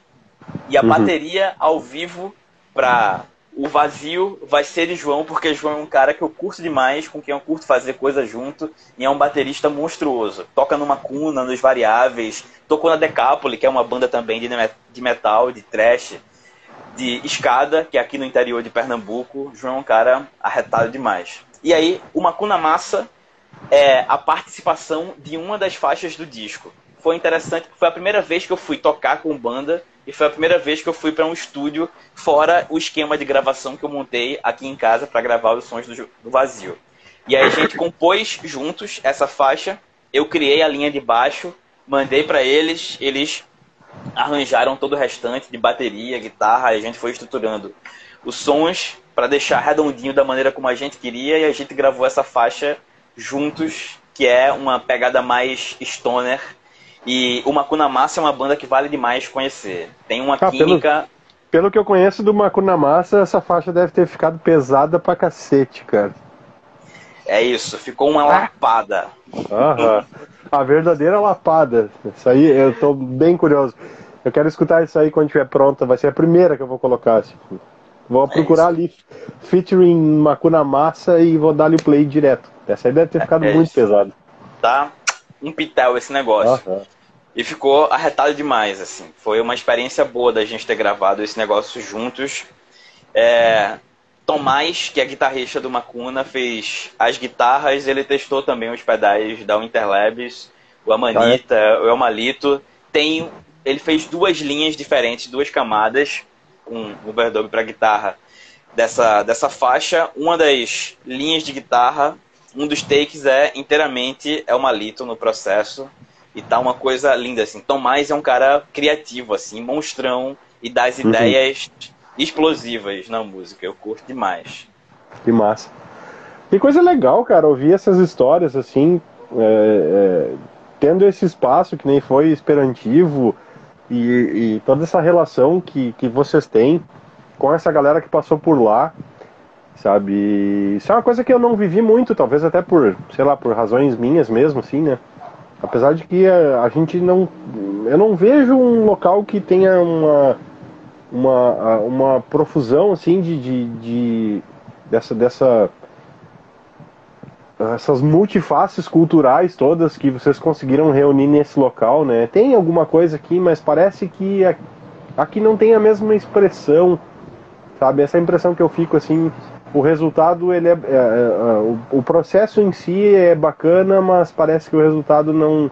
E a uhum. bateria ao vivo para o vazio vai ser de João, porque João é um cara que eu curto demais, com quem eu curto fazer coisa junto, e é um baterista monstruoso. Toca numa cuna, nos variáveis, tocou na Decapoli, que é uma banda também de metal, de trash, de escada, que é aqui no interior de Pernambuco. João é um cara arretado demais. E aí, o Macuna Massa é a participação de uma das faixas do disco. Foi interessante, foi a primeira vez que eu fui tocar com banda e foi a primeira vez que eu fui para um estúdio fora o esquema de gravação que eu montei aqui em casa para gravar os sons do, do vazio. E aí a gente compôs juntos essa faixa, eu criei a linha de baixo, mandei para eles, eles arranjaram todo o restante de bateria, guitarra, e a gente foi estruturando os sons para deixar redondinho da maneira como a gente queria e a gente gravou essa faixa juntos, que é uma pegada mais stoner E o Makuna Massa é uma banda que vale demais conhecer. Tem uma ah, química. Pelo, pelo, que eu conheço do Makuna Massa, essa faixa deve ter ficado pesada pra cacete, cara. É isso, ficou uma lapada. Aham. A verdadeira lapada. Isso aí, eu tô bem curioso. Eu quero escutar isso aí quando estiver pronta. Vai ser a primeira que eu vou colocar. Tipo. Vou é procurar ali featuring Makuna Massa e vou dar-lhe o play direto. Essa aí deve ter ficado é, muito pesado. Tá um pitel esse negócio. Uhum. E ficou arretado demais, assim. Foi uma experiência boa da gente ter gravado esse negócio juntos. É, Tomás, que é guitarrista do Macuna, fez as guitarras, ele testou também os pedais da Interlabs, o Amanita, ah, é? o Elmalito. Tem, ele fez duas linhas diferentes, duas camadas, com overdub para guitarra dessa, dessa faixa. Uma das linhas de guitarra um dos takes é inteiramente é o Malito no processo e tá uma coisa linda assim. Tomás é um cara criativo assim, monstrão e das uhum. ideias explosivas na música. Eu curto demais. Que massa. Que coisa legal, cara, ouvir essas histórias assim, é, é, tendo esse espaço que nem foi esperantivo e, e toda essa relação que, que vocês têm com essa galera que passou por lá sabe? Isso é uma coisa que eu não vivi muito, talvez até por, sei lá, por razões minhas mesmo, assim, né? Apesar de que a, a gente não. Eu não vejo um local que tenha uma. Uma, uma profusão assim de, de, de dessa, dessa essas multifaces culturais todas que vocês conseguiram reunir nesse local, né? Tem alguma coisa aqui, mas parece que aqui não tem a mesma expressão, sabe? Essa impressão que eu fico assim, o resultado ele é, é, é, o, o, processo em si é bacana, mas parece que o resultado não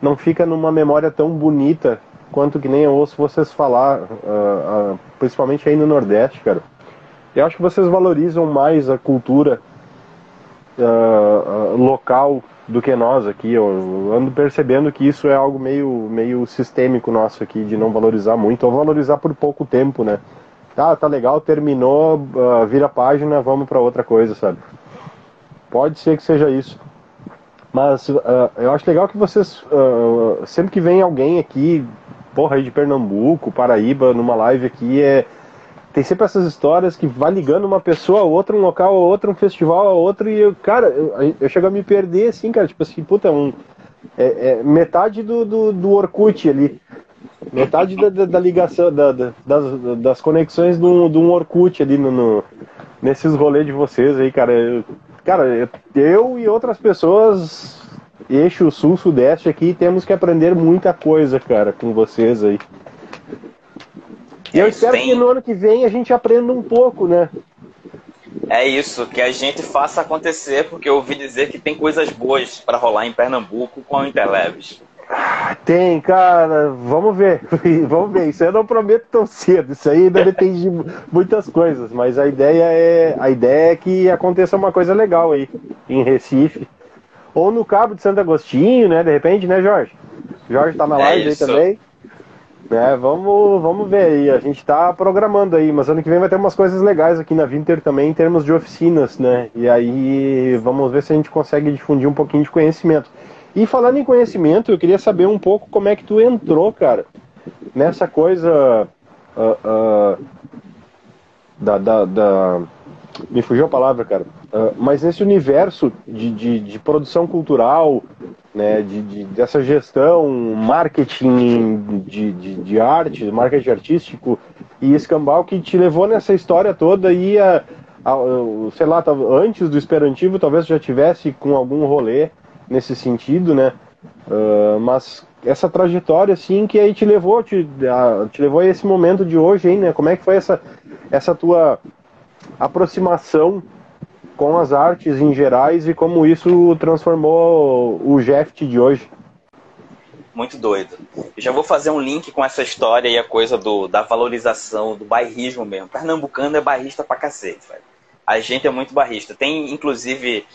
não fica numa memória tão bonita quanto que nem eu ouço vocês falar, uh, uh, principalmente aí no Nordeste, cara. Eu acho que vocês valorizam mais a cultura uh, local do que nós aqui. Eu ando percebendo que isso é algo meio meio sistêmico nosso aqui de não valorizar muito ou valorizar por pouco tempo, né? Tá, tá legal, terminou, uh, vira a página, vamos para outra coisa, sabe? Pode ser que seja isso. Mas uh, eu acho legal que vocês, uh, sempre que vem alguém aqui, porra aí de Pernambuco, Paraíba, numa live aqui, é, tem sempre essas histórias que vai ligando uma pessoa a outra, um local a outro, um festival a outro, e eu, cara, eu, eu chego a me perder assim, cara, tipo assim, puta, um, é, é metade do, do, do Orkut ali. Metade da, da, da ligação, da, das, das conexões de um, de um Orkut ali no, no, nesses rolês de vocês aí, cara. Eu, cara, eu e outras pessoas, eixo sul-sudeste aqui, temos que aprender muita coisa, cara, com vocês aí. E eu espero que no ano que vem a gente aprenda um pouco, né? É isso, que a gente faça acontecer, porque eu ouvi dizer que tem coisas boas para rolar em Pernambuco com a Interleves. Tem, cara, vamos ver, vamos ver. Isso eu não prometo tão cedo. Isso aí ainda depende de muitas coisas, mas a ideia é a ideia é que aconteça uma coisa legal aí em Recife ou no Cabo de Santo Agostinho, né? De repente, né, Jorge? Jorge tá na é live aí também. É, vamos, vamos ver aí. A gente tá programando aí, mas ano que vem vai ter umas coisas legais aqui na Winter também em termos de oficinas, né? E aí vamos ver se a gente consegue difundir um pouquinho de conhecimento. E falando em conhecimento, eu queria saber um pouco como é que tu entrou, cara, nessa coisa uh, uh, da, da, da, Me fugiu a palavra, cara. Uh, mas nesse universo de, de, de produção cultural, né, de, de, dessa gestão, marketing de, de, de arte, marketing artístico e escambau que te levou nessa história toda e a, a, sei lá, antes do Esperantivo talvez já tivesse com algum rolê nesse sentido, né? Uh, mas essa trajetória, assim, que aí te levou, te, a, te levou a esse momento de hoje, hein, né? Como é que foi essa, essa tua aproximação com as artes em gerais e como isso transformou o Jeff de hoje? Muito doido. Já vou fazer um link com essa história e a coisa do, da valorização, do bairrismo mesmo. Pernambucano é bairrista pra cacete, velho. A gente é muito barrista. Tem, inclusive,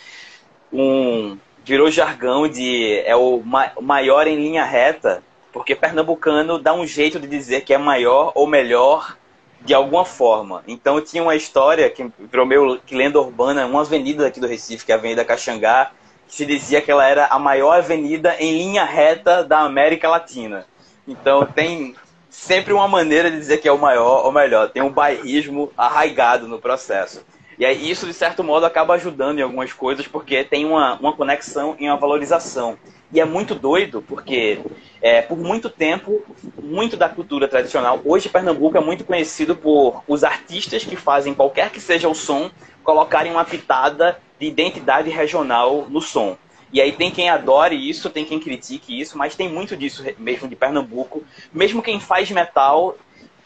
um, virou jargão de é o maior em linha reta, porque pernambucano dá um jeito de dizer que é maior ou melhor de alguma forma. Então tinha uma história que virou meio que lenda urbana, uma avenida aqui do Recife, que é a Avenida Caxangá, se dizia que ela era a maior avenida em linha reta da América Latina. Então tem sempre uma maneira de dizer que é o maior ou melhor, tem um bairrismo arraigado no processo. E aí isso, de certo modo, acaba ajudando em algumas coisas, porque tem uma, uma conexão e uma valorização. E é muito doido, porque é, por muito tempo, muito da cultura tradicional, hoje Pernambuco é muito conhecido por os artistas que fazem qualquer que seja o som, colocarem uma pitada de identidade regional no som. E aí tem quem adore isso, tem quem critique isso, mas tem muito disso mesmo de Pernambuco. Mesmo quem faz metal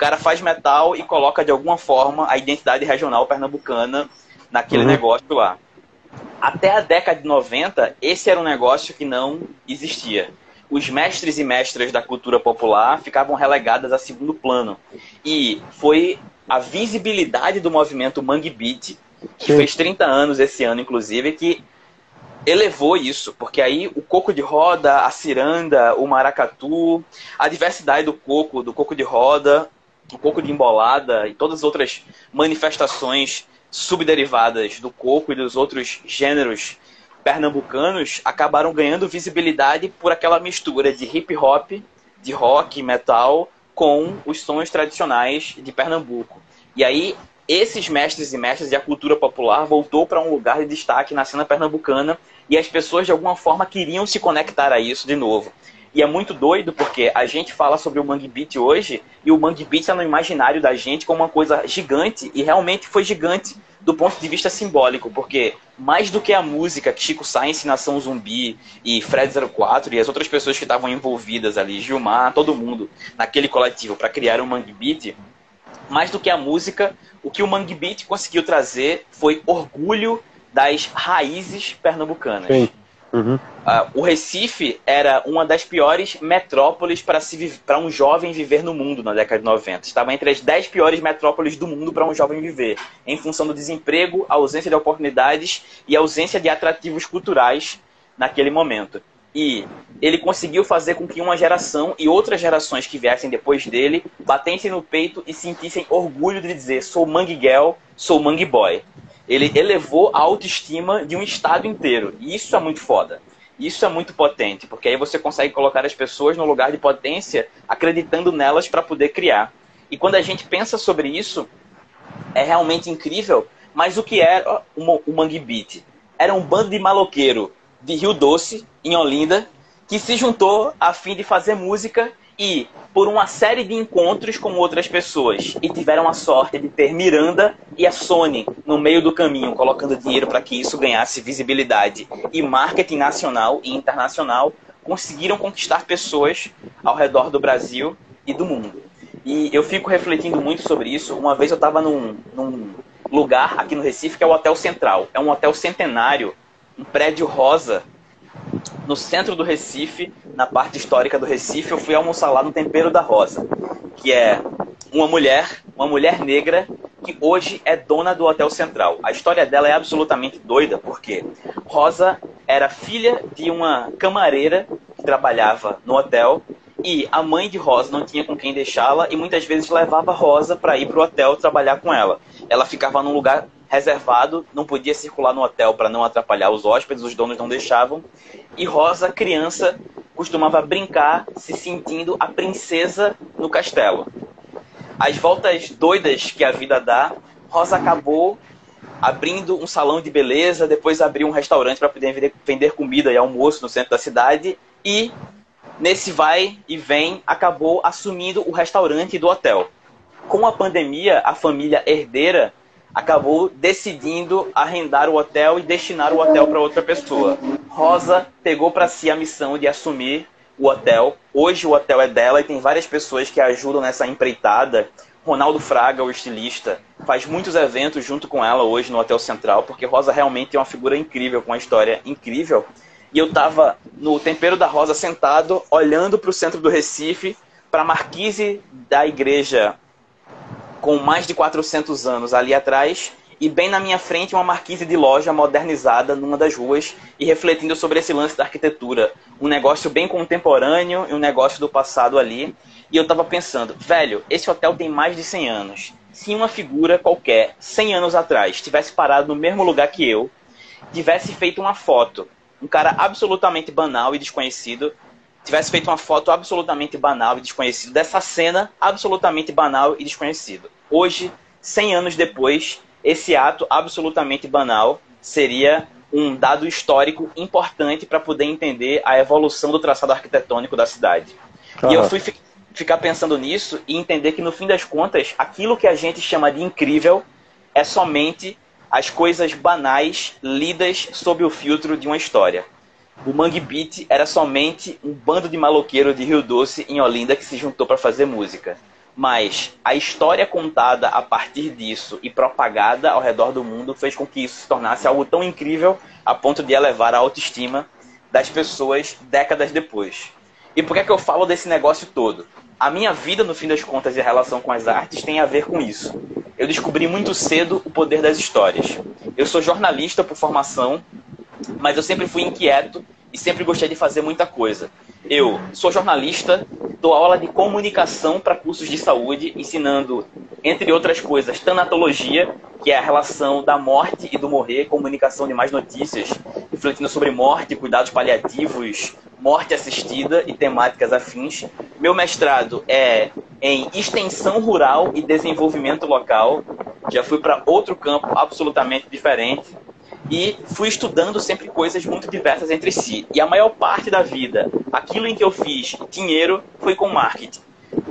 cara faz metal e coloca de alguma forma a identidade regional pernambucana naquele uhum. negócio lá. Até a década de 90, esse era um negócio que não existia. Os mestres e mestras da cultura popular ficavam relegadas a segundo plano. E foi a visibilidade do movimento Mangue Beat, que Sim. fez 30 anos esse ano, inclusive, que elevou isso, porque aí o coco de roda, a ciranda, o maracatu, a diversidade do coco, do coco de roda, um pouco de embolada e todas as outras manifestações subderivadas do coco e dos outros gêneros pernambucanos acabaram ganhando visibilidade por aquela mistura de hip hop, de rock, metal com os sons tradicionais de Pernambuco. E aí esses mestres e mestras e a cultura popular voltou para um lugar de destaque na cena pernambucana e as pessoas de alguma forma queriam se conectar a isso de novo. E é muito doido porque a gente fala sobre o Mangue Beat hoje e o Mangue Beat está no imaginário da gente como uma coisa gigante e realmente foi gigante do ponto de vista simbólico, porque mais do que a música que Chico Science, Nação Zumbi e Fred 04 e as outras pessoas que estavam envolvidas ali, Gilmar, todo mundo naquele coletivo para criar o Mangue Beat, mais do que a música, o que o Mangue Beat conseguiu trazer foi orgulho das raízes pernambucanas. Sim. Uhum. Uh, o Recife era uma das piores metrópoles para um jovem viver no mundo na década de 90. Estava entre as 10 piores metrópoles do mundo para um jovem viver, em função do desemprego, ausência de oportunidades e ausência de atrativos culturais naquele momento. E ele conseguiu fazer com que uma geração e outras gerações que viessem depois dele batessem no peito e sentissem orgulho de dizer: sou Mangue Girl, sou Mangue Boy ele elevou a autoestima de um estado inteiro. E isso é muito foda. Isso é muito potente, porque aí você consegue colocar as pessoas no lugar de potência, acreditando nelas para poder criar. E quando a gente pensa sobre isso, é realmente incrível. Mas o que era o Mangue Beat? Era um bando de maloqueiro de Rio Doce, em Olinda, que se juntou a fim de fazer música e por uma série de encontros com outras pessoas e tiveram a sorte de ter Miranda e a Sony no meio do caminho, colocando dinheiro para que isso ganhasse visibilidade e marketing nacional e internacional, conseguiram conquistar pessoas ao redor do Brasil e do mundo. E eu fico refletindo muito sobre isso. Uma vez eu estava num, num lugar aqui no Recife que é o Hotel Central. É um hotel centenário, um prédio rosa no centro do Recife, na parte histórica do Recife, eu fui almoçar lá no Tempero da Rosa, que é uma mulher, uma mulher negra que hoje é dona do Hotel Central. A história dela é absolutamente doida, porque Rosa era filha de uma camareira que trabalhava no hotel e a mãe de Rosa não tinha com quem deixá-la e muitas vezes levava Rosa para ir para o hotel trabalhar com ela. Ela ficava num lugar reservado, não podia circular no hotel para não atrapalhar os hóspedes, os donos não deixavam. E Rosa, criança, costumava brincar se sentindo a princesa no castelo. As voltas doidas que a vida dá, Rosa acabou abrindo um salão de beleza, depois abriu um restaurante para poder vender comida e almoço no centro da cidade e nesse vai e vem acabou assumindo o restaurante do hotel. Com a pandemia, a família herdeira acabou decidindo arrendar o hotel e destinar o hotel para outra pessoa. Rosa pegou para si a missão de assumir o hotel. Hoje o hotel é dela e tem várias pessoas que ajudam nessa empreitada. Ronaldo Fraga, o estilista, faz muitos eventos junto com ela hoje no Hotel Central, porque Rosa realmente é uma figura incrível, com uma história incrível. E eu estava no Tempero da Rosa sentado, olhando para o centro do Recife, para a marquise da igreja com mais de 400 anos ali atrás, e bem na minha frente uma marquise de loja modernizada numa das ruas e refletindo sobre esse lance da arquitetura. Um negócio bem contemporâneo e um negócio do passado ali. E eu tava pensando, velho, esse hotel tem mais de 100 anos. Se uma figura qualquer, 100 anos atrás, tivesse parado no mesmo lugar que eu, tivesse feito uma foto um cara absolutamente banal e desconhecido tivesse feito uma foto absolutamente banal e desconhecido dessa cena absolutamente banal e desconhecido. Hoje, 100 anos depois, esse ato absolutamente banal seria um dado histórico importante para poder entender a evolução do traçado arquitetônico da cidade. Uhum. E eu fui fi ficar pensando nisso e entender que, no fim das contas, aquilo que a gente chama de incrível é somente as coisas banais lidas sob o filtro de uma história. O Mangue Beat era somente um bando de maloqueiro de Rio Doce em Olinda que se juntou para fazer música. Mas a história contada a partir disso e propagada ao redor do mundo fez com que isso se tornasse algo tão incrível a ponto de elevar a autoestima das pessoas décadas depois. E por que, é que eu falo desse negócio todo? A minha vida, no fim das contas, e a relação com as artes tem a ver com isso. Eu descobri muito cedo o poder das histórias. Eu sou jornalista por formação, mas eu sempre fui inquieto e sempre gostei de fazer muita coisa. Eu sou jornalista, dou aula de comunicação para cursos de saúde, ensinando, entre outras coisas, tanatologia, que é a relação da morte e do morrer, comunicação de mais notícias, refletindo sobre morte, cuidados paliativos, morte assistida e temáticas afins. Meu mestrado é em extensão rural e desenvolvimento local. Já fui para outro campo absolutamente diferente e fui estudando sempre coisas muito diversas entre si. E a maior parte da vida, aquilo em que eu fiz dinheiro foi com marketing.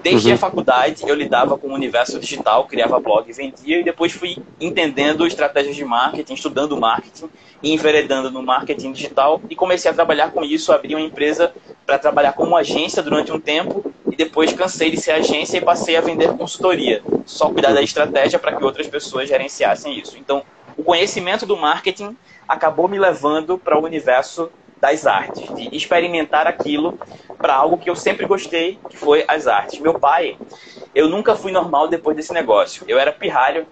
Desde uhum. a faculdade eu lidava com o universo digital, criava blog, vendia e depois fui entendendo estratégias de marketing, estudando marketing e enveredando no marketing digital e comecei a trabalhar com isso, abri uma empresa para trabalhar como agência durante um tempo e depois cansei de ser agência e passei a vender consultoria, só cuidar da estratégia para que outras pessoas gerenciassem isso. Então, o conhecimento do marketing acabou me levando para o universo das artes, de experimentar aquilo para algo que eu sempre gostei, que foi as artes. Meu pai, eu nunca fui normal depois desse negócio. Eu era pirralho,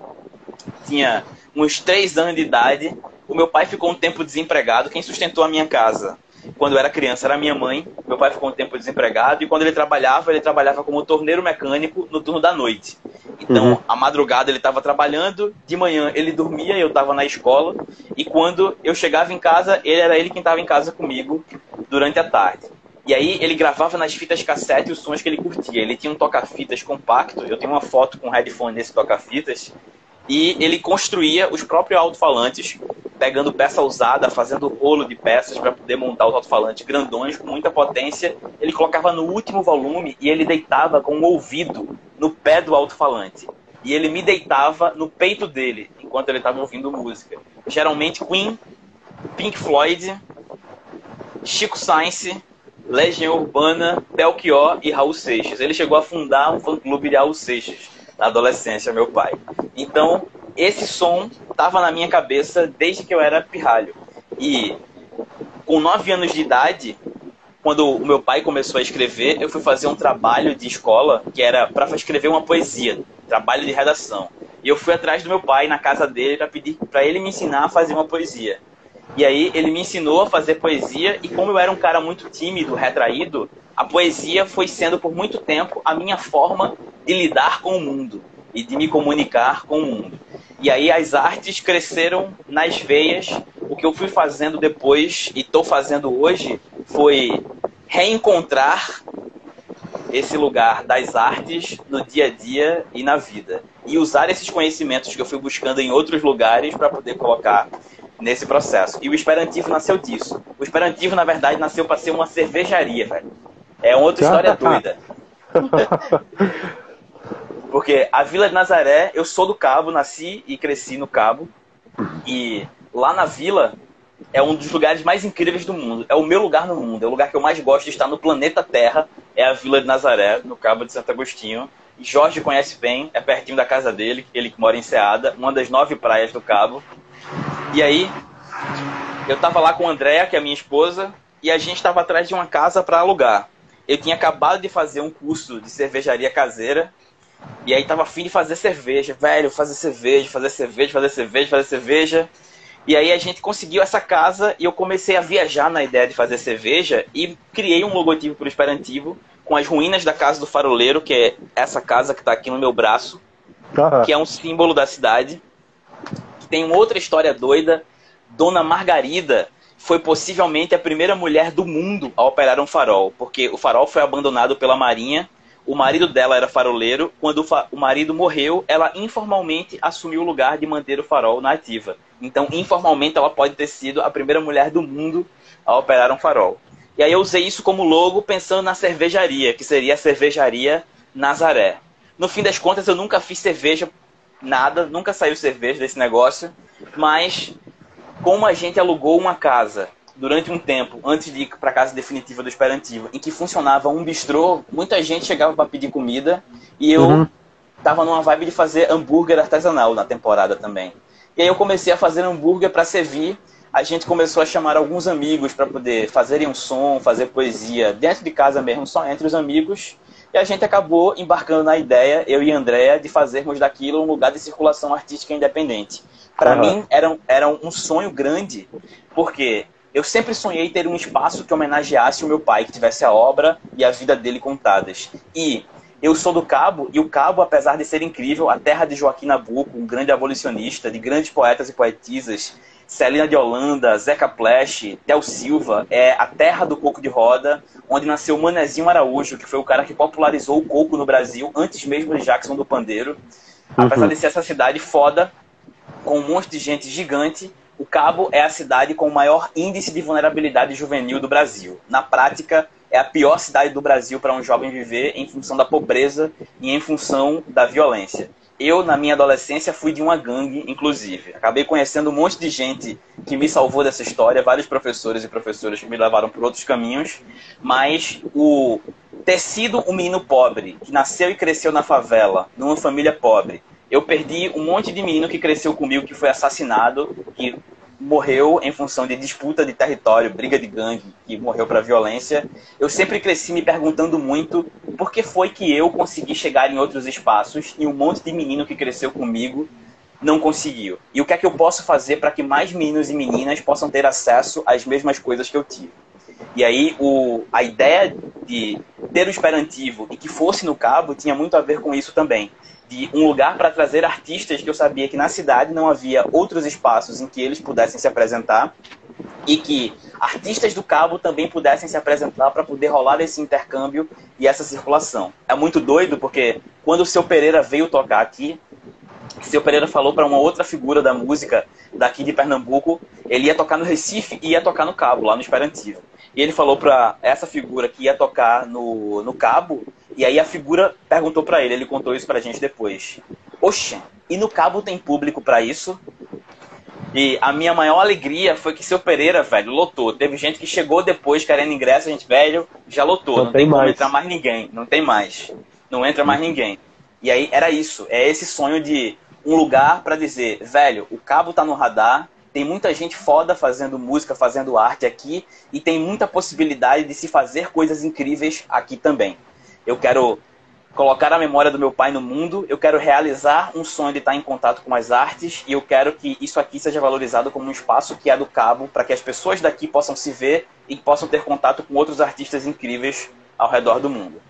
tinha uns três anos de idade. O meu pai ficou um tempo desempregado. Quem sustentou a minha casa quando eu era criança era minha mãe. Meu pai ficou um tempo desempregado e quando ele trabalhava, ele trabalhava como torneiro mecânico no turno da noite. Então, uhum. a madrugada ele estava trabalhando, de manhã ele dormia, eu estava na escola e quando eu chegava em casa, ele era ele quem estava em casa comigo durante a tarde. E aí ele gravava nas fitas cassete os sons que ele curtia. Ele tinha um toca-fitas compacto. Eu tenho uma foto com headphone nesse toca-fitas e ele construía os próprios alto-falantes, pegando peça usada, fazendo rolo de peças para poder montar os alto-falantes grandões com muita potência. Ele colocava no último volume e ele deitava com o ouvido no pé do alto-falante. E ele me deitava no peito dele enquanto ele estava ouvindo música. Geralmente Queen, Pink Floyd, Chico Science, Legião Urbana, Belchior e Raul Seixas. Ele chegou a fundar um fã-clube de Raul Seixas na adolescência, meu pai. Então, esse som estava na minha cabeça desde que eu era pirralho. E com nove anos de idade, quando o meu pai começou a escrever, eu fui fazer um trabalho de escola que era para escrever uma poesia, trabalho de redação. E eu fui atrás do meu pai na casa dele para pedir para ele me ensinar a fazer uma poesia. E aí ele me ensinou a fazer poesia e como eu era um cara muito tímido, retraído, a poesia foi sendo por muito tempo a minha forma de lidar com o mundo e de me comunicar com o mundo. E aí as artes cresceram nas veias. O que eu fui fazendo depois e estou fazendo hoje foi reencontrar esse lugar das artes no dia a dia e na vida. E usar esses conhecimentos que eu fui buscando em outros lugares para poder colocar nesse processo. E o Esperantivo nasceu disso. O Esperantivo, na verdade, nasceu para ser uma cervejaria, velho. É outra história doida. Porque a Vila de Nazaré, eu sou do Cabo, nasci e cresci no Cabo. E lá na vila é um dos lugares mais incríveis do mundo. É o meu lugar no mundo. É o lugar que eu mais gosto de estar no planeta Terra. É a Vila de Nazaré, no Cabo de Santo Agostinho. E Jorge conhece bem, é pertinho da casa dele, ele que mora em Ceada, uma das nove praias do Cabo. E aí, eu tava lá com a Andréa, que é a minha esposa, e a gente tava atrás de uma casa para alugar eu tinha acabado de fazer um curso de cervejaria caseira. E aí tava afim de fazer cerveja, velho, fazer cerveja, fazer cerveja, fazer cerveja, fazer cerveja. E aí a gente conseguiu essa casa e eu comecei a viajar na ideia de fazer cerveja e criei um logotipo para o Esperantivo com as ruínas da casa do faroleiro, que é essa casa que está aqui no meu braço, que é um símbolo da cidade. Tem outra história doida, Dona Margarida, foi possivelmente a primeira mulher do mundo a operar um farol, porque o farol foi abandonado pela Marinha. O marido dela era faroleiro. Quando o, marido morreu, ela informalmente assumiu o lugar de manter o farol na ativa. Então, informalmente, ela pode ter sido a primeira mulher do mundo a operar um farol. E aí eu usei isso como logo pensando na cervejaria, que seria a cervejaria Nazaré. No fim das contas, eu nunca fiz cerveja, nada, nunca saiu cerveja desse negócio, mas como a gente alugou uma casa durante um tempo, antes de ir para a casa definitiva do Esperantivo, em que funcionava um bistrô, muita gente chegava para pedir comida e eu uhum. tava numa vibe de fazer hambúrguer artesanal na temporada também. E aí eu comecei a fazer hambúrguer para servir. A gente começou a chamar alguns amigos para poder fazerem um som, fazer poesia dentro de casa mesmo, só entre os amigos. E a gente acabou embarcando na ideia, eu e Andréa, de fazermos daquilo um lugar de circulação artística independente. Para uhum. mim, era, era um sonho grande, porque eu sempre sonhei ter um espaço que homenageasse o meu pai, que tivesse a obra e a vida dele contadas. E eu sou do Cabo, e o Cabo, apesar de ser incrível, a terra de Joaquim Nabuco, um grande abolicionista, de grandes poetas e poetisas, Celina de Holanda, Zeca Plash, Tel Silva, é a terra do coco de roda, onde nasceu Manezinho Araújo, que foi o cara que popularizou o coco no Brasil, antes mesmo de Jackson do Pandeiro. Apesar uhum. de ser essa cidade foda, com um monte de gente gigante, o Cabo é a cidade com o maior índice de vulnerabilidade juvenil do Brasil. Na prática, é a pior cidade do Brasil para um jovem viver em função da pobreza e em função da violência. Eu, na minha adolescência, fui de uma gangue, inclusive. Acabei conhecendo um monte de gente que me salvou dessa história, vários professores e professoras que me levaram por outros caminhos, mas o ter sido um menino pobre, que nasceu e cresceu na favela, numa família pobre, eu perdi um monte de menino que cresceu comigo, que foi assassinado, que morreu em função de disputa de território, briga de gangue, que morreu para violência. Eu sempre cresci me perguntando muito por que foi que eu consegui chegar em outros espaços e um monte de menino que cresceu comigo não conseguiu. E o que é que eu posso fazer para que mais meninos e meninas possam ter acesso às mesmas coisas que eu tive? E aí o, a ideia de ter o esperantivo e que fosse no cabo tinha muito a ver com isso também de um lugar para trazer artistas que eu sabia que na cidade não havia outros espaços em que eles pudessem se apresentar e que artistas do Cabo também pudessem se apresentar para poder rolar esse intercâmbio e essa circulação. É muito doido porque quando o seu Pereira veio tocar aqui, seu Pereira falou para uma outra figura da música daqui de Pernambuco, ele ia tocar no Recife e ia tocar no Cabo, lá no Esperantivo. E ele falou para essa figura que ia tocar no, no Cabo e aí a figura perguntou para ele, ele contou isso pra gente depois. Oxe, e no Cabo tem público para isso? E a minha maior alegria foi que seu Pereira, velho, lotou. Teve gente que chegou depois querendo ingresso, a gente, velho, já lotou. Não, não tem, tem como entrar mais ninguém. Não tem mais. Não entra mais ninguém. E aí era isso. É esse sonho de um lugar para dizer, velho, o Cabo tá no radar, tem muita gente foda fazendo música, fazendo arte aqui, e tem muita possibilidade de se fazer coisas incríveis aqui também eu quero colocar a memória do meu pai no mundo, eu quero realizar um sonho de estar em contato com as artes e eu quero que isso aqui seja valorizado como um espaço que é do Cabo, para que as pessoas daqui possam se ver e possam ter contato com outros artistas incríveis ao redor do mundo.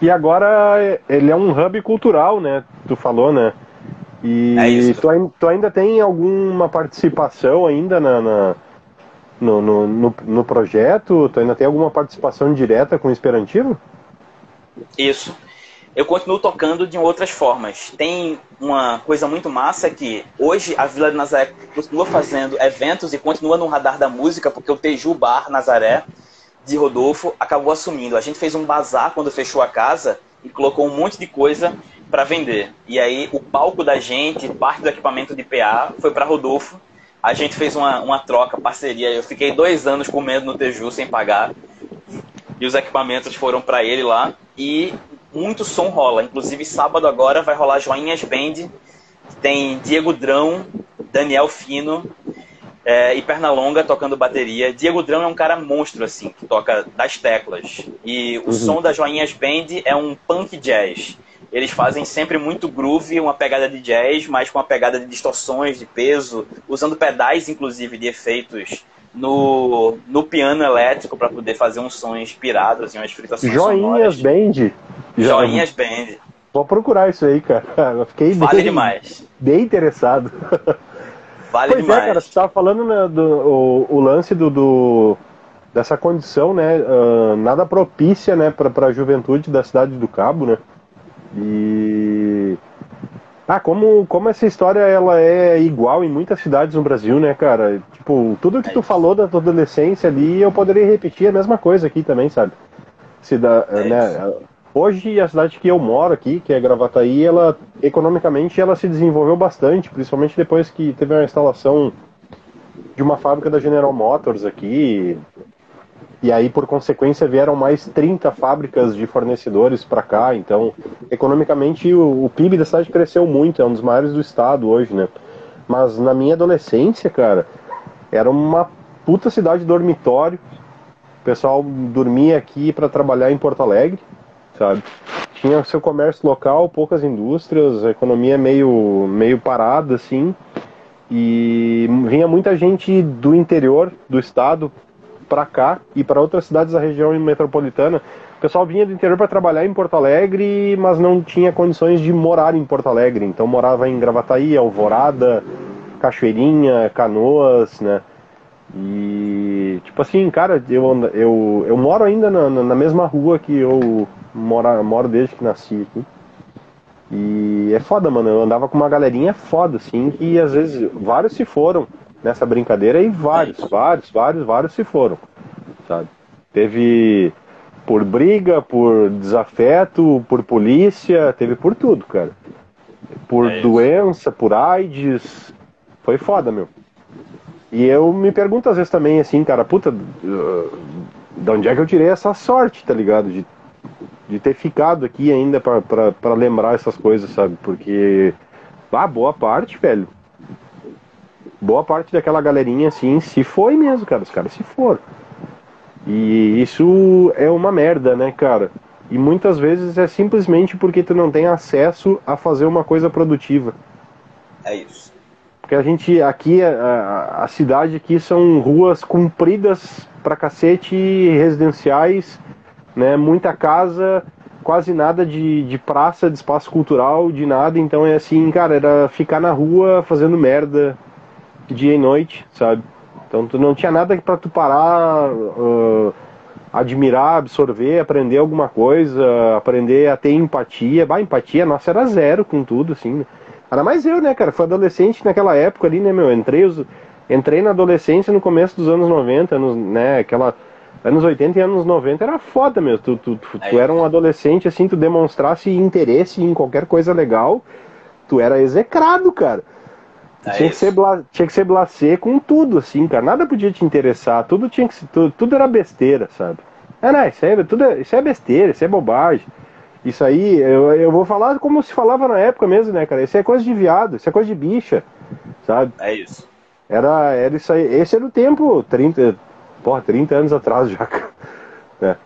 E agora ele é um hub cultural, né? Tu falou, né? E é isso. Tu, tu, ainda tem alguma participação ainda na, na no, no, no, no, projeto? Tu ainda tem alguma participação direta com o Esperantivo? Isso. Eu continuo tocando de outras formas. Tem uma coisa muito massa que hoje a Vila de Nazaré continua fazendo eventos e continua no radar da música, porque o Teju Bar Nazaré, de Rodolfo, acabou assumindo. A gente fez um bazar quando fechou a casa e colocou um monte de coisa para vender. E aí o palco da gente, parte do equipamento de PA, foi para Rodolfo. A gente fez uma, uma troca, parceria. Eu fiquei dois anos comendo no Teju sem pagar. E os equipamentos foram para ele lá e muito som rola. Inclusive, sábado agora vai rolar Joinhas Band, tem Diego Drão, Daniel Fino é, e Pernalonga tocando bateria. Diego Drão é um cara monstro, assim, que toca das teclas. E o uhum. som da Joinhas Band é um punk jazz. Eles fazem sempre muito groove, uma pegada de jazz, mas com uma pegada de distorções, de peso, usando pedais, inclusive, de efeitos no, no piano elétrico para poder fazer um som inspirado, assim, umas fritações Joinhas sonoras. Band. Joinhas Band. Vou procurar isso aí, cara. Eu fiquei vale bem, demais. Bem interessado. Vale pois demais. é, cara, você tava falando né, do o, o lance do, do- dessa condição, né? ah, nada propícia, né, pra, pra juventude da cidade do Cabo, né? E. Ah, como, como essa história ela é igual em muitas cidades no Brasil, né, cara? Tipo, tudo que tu falou da tua adolescência ali, eu poderia repetir a mesma coisa aqui também, sabe? Cida, É né, hoje a cidade que eu moro aqui, que é Gravataí, ela economicamente ela se desenvolveu bastante, principalmente depois que teve a instalação de uma fábrica da General Motors aqui. E aí, por consequência, vieram mais 30 fábricas de fornecedores para cá. Então, economicamente, o, o PIB da cidade cresceu muito, é um dos maiores do estado hoje, né? Mas na minha adolescência, cara, era uma puta cidade dormitório. O pessoal dormia aqui para trabalhar em Porto Alegre, sabe? Tinha seu comércio local, poucas indústrias, a economia meio, meio parada, assim. E vinha muita gente do interior do estado para cá e para outras cidades da região metropolitana. O pessoal vinha do interior para trabalhar em Porto Alegre, mas não tinha condições de morar em Porto Alegre. Então morava em Gravataí, Alvorada, Cachoeirinha, Canoas, né? E tipo assim, cara, eu, eu, eu moro ainda na, na- mesma rua que eu mora, moro desde que nasci aqui. E é foda, mano. Eu andava com uma galerinha foda, assim, que às vezes vários se foram nessa brincadeira e vários, vários, vários, vários se foram, sabe? Teve por briga, por desafeto, por polícia, teve por tudo, cara. Por É doença, por AIDS. Foi foda, meu. E eu me pergunto às vezes também, assim, cara, puta, uh, de onde é que eu tirei essa sorte, tá ligado? De, de ter ficado aqui ainda pra lembrar essas coisas, sabe? Porque, ah, boa parte, velho. Boa parte daquela galerinha, assim, se foi mesmo, cara. Os caras se foram. E isso é uma merda, né, cara? E muitas vezes é simplesmente porque tu não tem acesso a fazer uma coisa produtiva. É isso. Porque a gente aqui, a, a- cidade aqui são ruas compridas pra cacete, residenciais, né? Muita casa, quase nada de, de praça, de espaço cultural, de nada. Então é assim, cara, era ficar na rua fazendo merda dia e noite, sabe? Então tu não tinha nada pra tu parar, ah, admirar, absorver, aprender alguma coisa, aprender a ter empatia. Bah, empatia, nossa, era zero com tudo, assim, né? Ainda mais eu, né, cara? Fui adolescente naquela época ali, né, meu? Entrei, os, entrei na adolescência no começo dos anos 90, anos, né? Aquela. Anos 80 e anos 90 era foda, meu. Tu, tu, tu, tu era um adolescente, assim, tu demonstrasse interesse em qualquer coisa legal, tu era execrado, cara. É tinha, que ser bla, tinha que ser blasé com tudo, assim, cara. Nada podia te interessar. Tudo tinha que ser- tudo, tudo era besteira, sabe? É, não, isso aí, é- tudo, é- isso é besteira, isso é bobagem. Isso aí, eu, eu vou falar como se falava na época mesmo, né, cara? Isso é coisa de viado, isso é coisa de bicha, sabe? É isso. Era, era isso aí. Esse era o tempo, 30, porra, 30 anos atrás já, cara. né?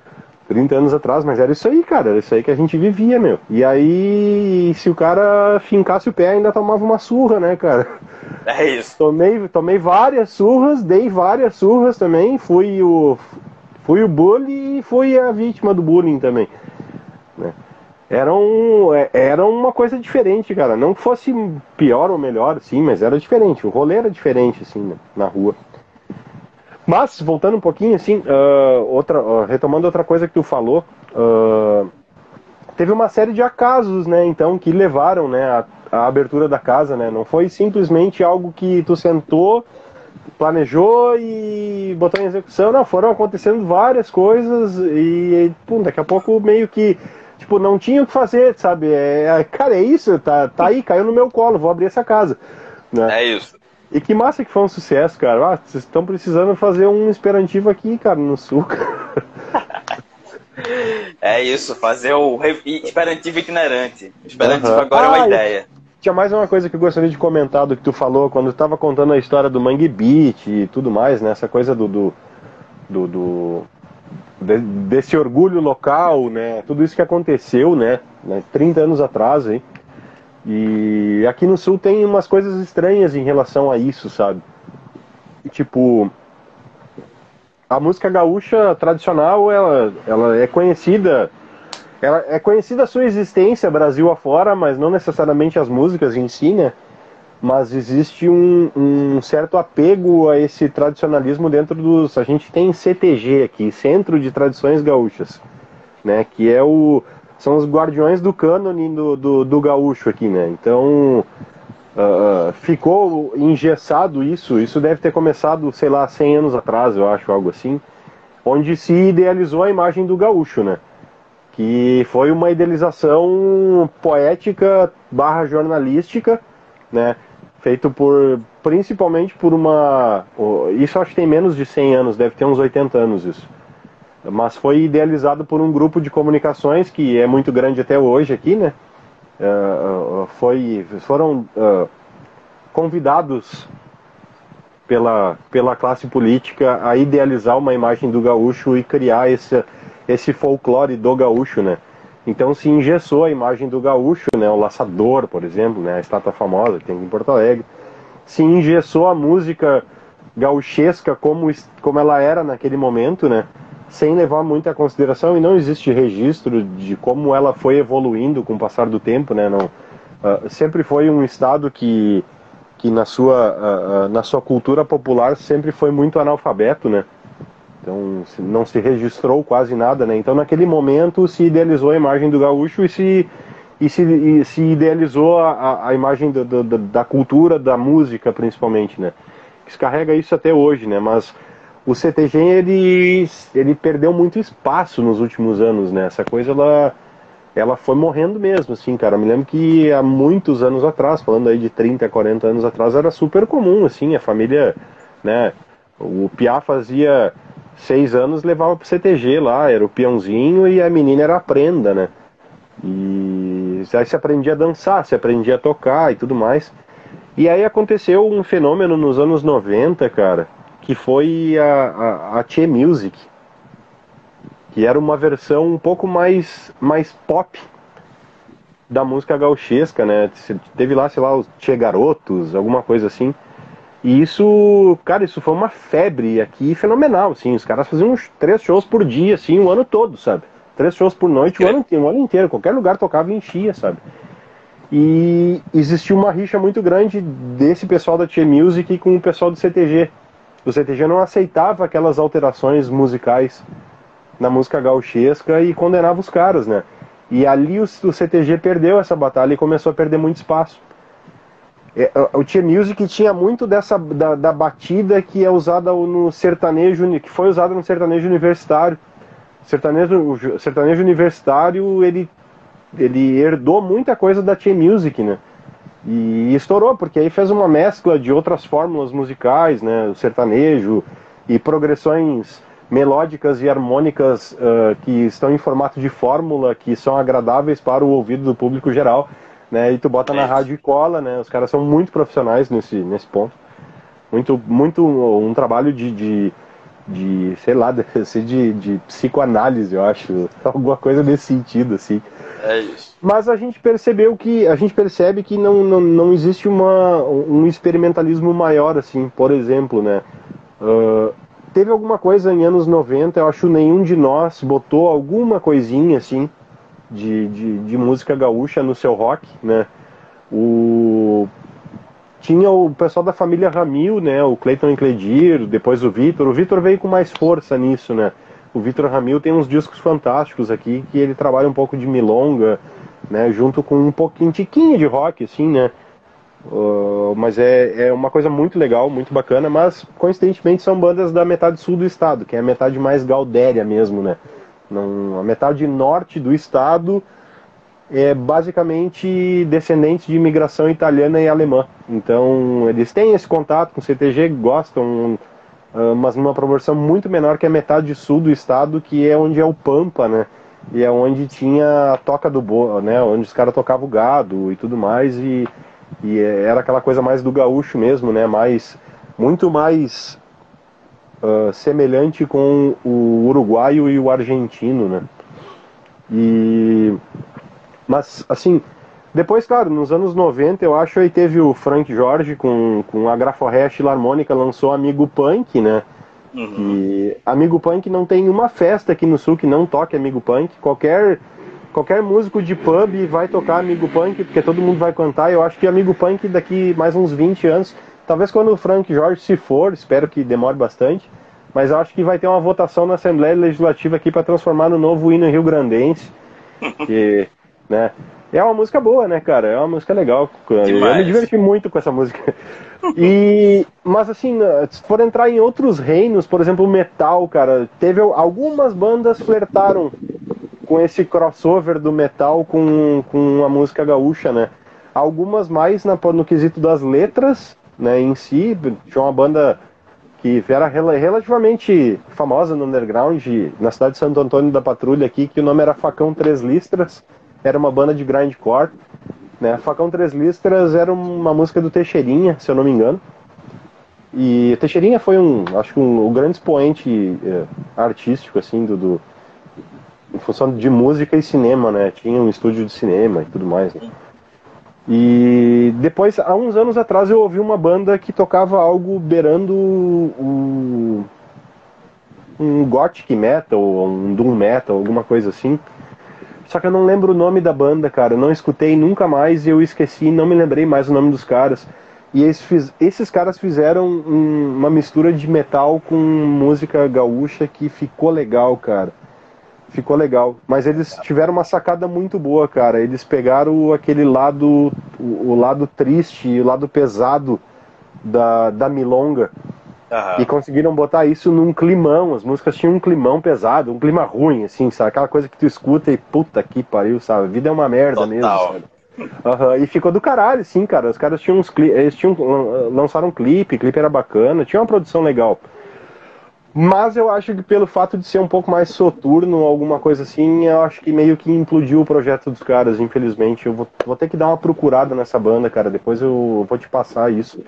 30 anos atrás, mas era isso aí, cara. Era isso aí que a gente vivia, meu. E aí, se o cara fincasse o pé, ainda tomava uma surra, né, cara? É isso. Tomei, tomei várias surras, dei várias surras também. Fui o, fui o bully e fui a vítima do bullying também. né? Era, um, é- era uma coisa diferente, cara. Não que fosse pior ou melhor, sim, mas era diferente. O rolê era diferente, assim, né, na rua. Mas, voltando um pouquinho, assim, ah, outra, ah, retomando outra coisa que tu falou, ah, teve uma série de acasos, né, então, que levaram, né, a, a abertura da casa, né, não foi simplesmente algo que tu sentou, planejou e botou em execução, não, foram acontecendo várias coisas e, pum, daqui a pouco meio que, tipo, não tinha o que fazer, sabe, é, cara, é isso, tá, tá aí, caiu no meu colo, vou abrir essa casa, né. É isso. E que massa que foi um sucesso, cara. Ah, vocês estão precisando fazer um esperantivo aqui, cara, no sul. cara. É isso. Fazer o Esperantivo itinerante. Esperantivo Aham. agora é uma Ah, ideia. Tinha mais uma coisa que eu gostaria de comentar do que tu falou quando tu tava contando a história do Mangue Beach e tudo mais, né? Essa coisa do. do, do- do- de- desse orgulho local, né? Tudo isso que aconteceu, né? né? 30 anos atrás, hein? E aqui no sul tem umas coisas estranhas em relação a isso, sabe? Tipo, a música gaúcha tradicional, ela, ela é conhecida ela é conhecida a sua existência Brasil afora, mas não necessariamente as músicas em si, né? mas existe um, um, certo apego a esse tradicionalismo dentro dos. A gente tem CTG aqui, Centro de Tradições Gaúchas, né? Que é o. São os guardiões do cânone do, do, do gaúcho aqui, né? Então uh, ficou engessado isso, isso deve ter começado, sei lá, 100 anos atrás, eu acho, algo assim, onde se idealizou a imagem do gaúcho, né? Que foi uma idealização poética barra jornalística, né? feito por principalmente por uma isso acho que tem menos de 100 anos deve ter uns 80 anos isso mas foi idealizado por um grupo de comunicações que é muito grande até hoje aqui né? Uh, foi foram uh, convidados pela pela classe política a idealizar uma imagem do gaúcho e criar esse esse folclore do gaúcho né? Então se engessou a imagem do gaúcho, né, o laçador, por exemplo, né, a estátua famosa que tem em Porto Alegre. Se engessou a música gauchesca como, como ela era naquele momento, né, sem levar muita consideração e não existe registro de como ela foi evoluindo com o passar do tempo, né, não. Uh, sempre foi um estado que que na sua uh, na sua cultura popular sempre foi muito analfabeto, né? Então não se registrou quase nada, né? Então naquele momento se idealizou a imagem do gaúcho e se, e se, e se idealizou a, a imagem do, da cultura, da música principalmente, né? Que se carrega isso até hoje, né? Mas o CTG ele, ele perdeu muito espaço nos últimos anos, né? Essa coisa ela, ela foi morrendo mesmo, assim, cara. Eu me lembro que há muitos anos atrás, falando aí de 30, 40 anos atrás, era super comum, assim, a família, né? O Piá fazia seis anos levava pro CTG lá, era o peãozinho e a menina era a prenda, né? E aí se aprendia a dançar, se aprendia a tocar e tudo mais. E aí aconteceu um fenômeno nos anos 90, cara, que foi a, a, a Music, que era uma versão um pouco mais, mais pop da música gauchesca, né? Teve lá, sei lá, os Che Garotos, alguma coisa assim. E isso, cara, isso foi uma febre aqui fenomenal, assim. Os caras faziam uns três shows por dia, assim, o ano todo, sabe? Três shows por noite, o ano, o ano inteiro. Qualquer lugar tocava e enchia, sabe? E existia uma rixa muito grande desse pessoal da Tia Music com o pessoal do CTG. O CTG não aceitava aquelas alterações musicais na música gauchesca e condenava os caras, né? E ali o, o CTG perdeu essa batalha e começou a perder muito espaço. É, o Tia Music tinha muito dessa da, da, batida que é usada no sertanejo, que foi usada no sertanejo universitário. Sertanejo, o sertanejo universitário ele, ele herdou muita coisa da Tia Music, né? E estourou, porque aí fez uma mescla de outras fórmulas musicais, né? O sertanejo e progressões melódicas e harmônicas uh, que estão em formato de fórmula, que são agradáveis para o ouvido do público geral né? E tu bota na rádio e cola, né? Os caras são muito profissionais nesse, nesse ponto. Muito, muito um trabalho de, de, de sei lá, de, de, de psicoanálise, eu acho. Alguma coisa nesse sentido, assim. É isso. Mas a gente percebeu que a gente percebe que não, não, não existe uma, um experimentalismo maior assim, por exemplo, né? Uh, teve alguma coisa em anos 90, eu acho nenhum de nós botou alguma coisinha assim de, de, de, música gaúcha no seu rock, né? O tinha o pessoal da família Ramil, né? O Cleiton Encledir, depois o Vitor. O Vitor veio com mais força nisso, né? O Vitor Ramil tem uns discos fantásticos aqui que ele trabalha um pouco de milonga, né? Junto com um pouquinho tiquinho de rock, assim, né? Uh, mas é, é uma coisa muito legal, muito bacana, mas coincidentemente são bandas da metade sul do estado, que é a metade mais gaudéria mesmo, né? Não, a metade norte do estado é basicamente descendentes de imigração italiana e alemã. Então eles têm esse contato com o CTG, gostam, uh, mas numa proporção muito menor que a metade sul do estado, que é onde é o Pampa, né? E é onde tinha a toca do bo, né? Onde os caras tocavam o gado e tudo mais e, e era aquela coisa mais do gaúcho mesmo, né? Mais muito mais uh, semelhante com o uruguaio e o argentino, né? E mas assim, depois, claro, nos anos 90, eu acho aí teve o Frank Jorge com, com a Graforest Harmônica lançou Amigo Punk, né? Uhum. E Amigo Punk não tem uma festa aqui no sul que não toque Amigo Punk. Qualquer qualquer músico de pub vai tocar Amigo Punk, porque todo mundo vai cantar. Eu acho que Amigo Punk daqui mais uns 20 anos, talvez quando o Frank Jorge se for, espero que demore bastante, mas eu acho que vai ter uma votação na Assembleia Legislativa aqui para transformar no novo hino Rio Grandense. Que, né, é uma música boa, né, cara? É uma música legal. Demais. Eu me diverti muito com essa música. E, mas assim, se for entrar em outros reinos, por exemplo, metal, cara, teve algumas bandas flertaram com esse crossover do metal com, com a música gaúcha, né? Algumas mais na, no quesito das letras, né, em si. Tinha uma banda que era relativamente famosa no underground, na cidade de Santo Antônio da Patrulha aqui, que o nome era Facão Três Listras. Era uma banda de grindcore. Né? Facão Três Listras era uma música do Teixeirinha, se eu não me engano. E Teixeirinha foi um, acho que um, um grande expoente é, artístico, assim, do, do, em função de música e cinema, né? Tinha um estúdio de cinema e tudo mais. Né? E depois, há uns anos atrás, eu ouvi uma banda que tocava algo beirando um, um gothic metal, um doom metal, alguma coisa assim. Só que eu não lembro o nome da banda, cara. Não escutei nunca mais e eu esqueci, não me lembrei mais o nome dos caras. E esses, esses caras fizeram um, uma mistura de metal com música gaúcha que ficou legal, cara. Ficou legal. Mas eles tiveram uma sacada muito boa, cara. Eles pegaram aquele lado, o, o lado triste, o lado pesado da, da milonga Uhum. E conseguiram botar isso num climão. As músicas tinham um climão pesado, um clima ruim, assim, sabe? Aquela coisa que tu escuta e puta que pariu, sabe? A vida é uma merda Total. mesmo, sabe? Uhum. E ficou do caralho, sim, cara. Os caras tinham uns eles tinham lançaram um clipe, o clipe era bacana, tinha uma produção legal. Mas eu acho que pelo fato de ser um pouco mais soturno, alguma coisa assim, eu acho que meio que implodiu o projeto dos caras, infelizmente. Eu vou, vou ter que dar uma procurada nessa banda, cara. Depois eu vou te passar isso.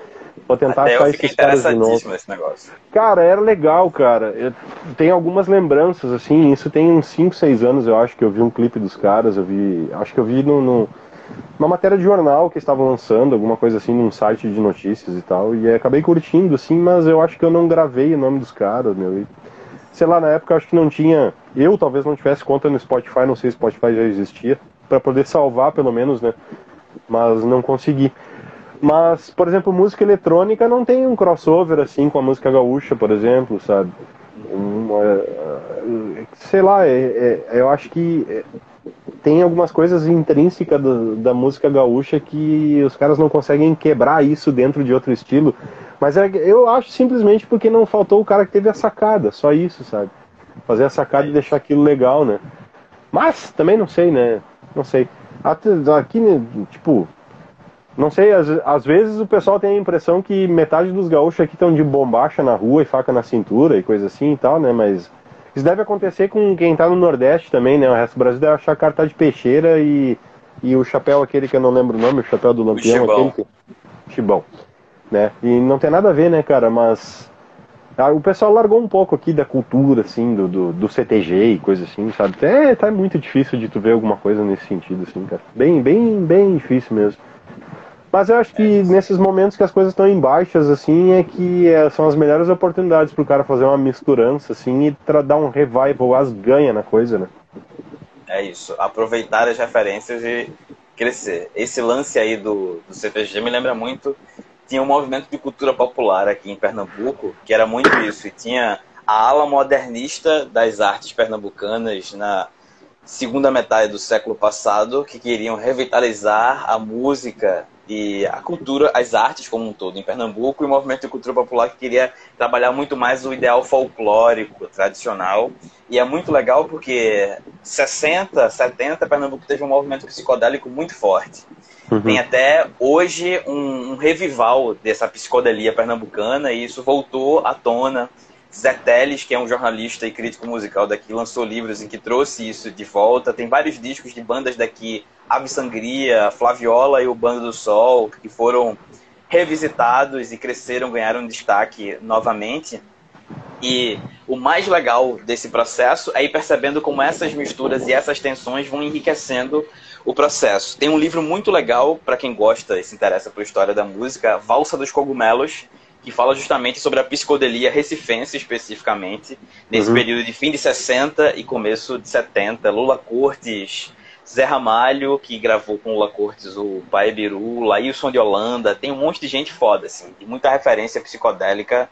Vou tentar Até achar eu caras de novo. Esse negócio. Cara, era legal, cara. Eu tenho algumas lembranças, assim. Isso tem uns 5, 6 anos, eu acho que eu vi um clipe dos caras. Eu vi. Acho que eu vi no, no uma matéria de jornal que estavam lançando, alguma coisa assim, num site de notícias e tal. E acabei curtindo, assim, mas eu acho que eu não gravei o nome dos caras, meu. E, sei lá, na época eu acho que não tinha. Eu talvez não tivesse conta no Spotify, não sei se Spotify já existia, para poder salvar pelo menos, né? Mas não consegui. Mas, por exemplo, música eletrônica não tem um crossover assim com a música gaúcha, por exemplo, sabe? Um, é, sei lá, é, é, eu acho que é, tem algumas coisas intrínsecas do, da música gaúcha que os caras não conseguem quebrar isso dentro de outro estilo. Mas é, eu acho simplesmente porque não faltou o cara que teve a sacada, só isso, sabe? Fazer a sacada e deixar aquilo legal, né? Mas também não sei, né? Não sei. Aqui, né, tipo, não sei, às, às, vezes o pessoal tem a impressão que metade dos gaúchos aqui estão de bombacha na rua e faca na cintura e coisa assim e tal, né? Mas isso deve acontecer com quem tá no Nordeste também, né? O resto do Brasil deve achar carta de peixeira e, e o chapéu aquele que eu não lembro o nome, o chapéu do lampião, o aquele que... Chibão. Né? E não tem nada a ver, né, cara? Mas ah, o pessoal largou um pouco aqui da cultura, assim, do, do, do CTG e coisa assim, sabe? É, tá muito difícil de tu ver alguma coisa nesse sentido, assim, cara. Bem, bem, bem difícil mesmo. Mas eu acho que nesses momentos que as coisas estão em baixas, assim, é que é, são as melhores oportunidades para o cara fazer uma misturança, assim, e dar um revival, as ganha na coisa, né? É isso, aproveitar as referências e crescer. Esse lance aí do, do CTG me lembra muito, tinha um movimento de cultura popular aqui em Pernambuco, que era muito isso, e tinha a ala modernista das artes pernambucanas na segunda metade do século passado, que queriam revitalizar a música e a cultura, as artes como um todo em Pernambuco e o movimento de cultura popular que queria trabalhar muito mais o ideal folclórico, tradicional. E é muito legal porque 60, 70, Pernambuco teve um movimento psicodélico muito forte. Uhum. Tem até hoje um, um revival dessa psicodelia pernambucana e isso voltou à tona Zé Teles, que é um jornalista e crítico musical daqui, lançou livros em que trouxe isso de volta. Tem vários discos de bandas daqui, Ave Sangria, Flaviola e o Bando do Sol, que foram revisitados e cresceram, ganharam destaque novamente. E o mais legal desse processo é ir percebendo como essas misturas e essas tensões vão enriquecendo o processo. Tem um livro muito legal para quem gosta e se interessa por história da música, Valsa dos Cogumelos, que fala justamente sobre a psicodelia recifense especificamente, nesse uhum. período de fim de 60 e começo de 70. Lula Cortes, Zé Ramalho, que gravou com o La Cortes o Pai Biru, Laílson de Holanda, tem um monte de gente foda, assim, muita referência psicodélica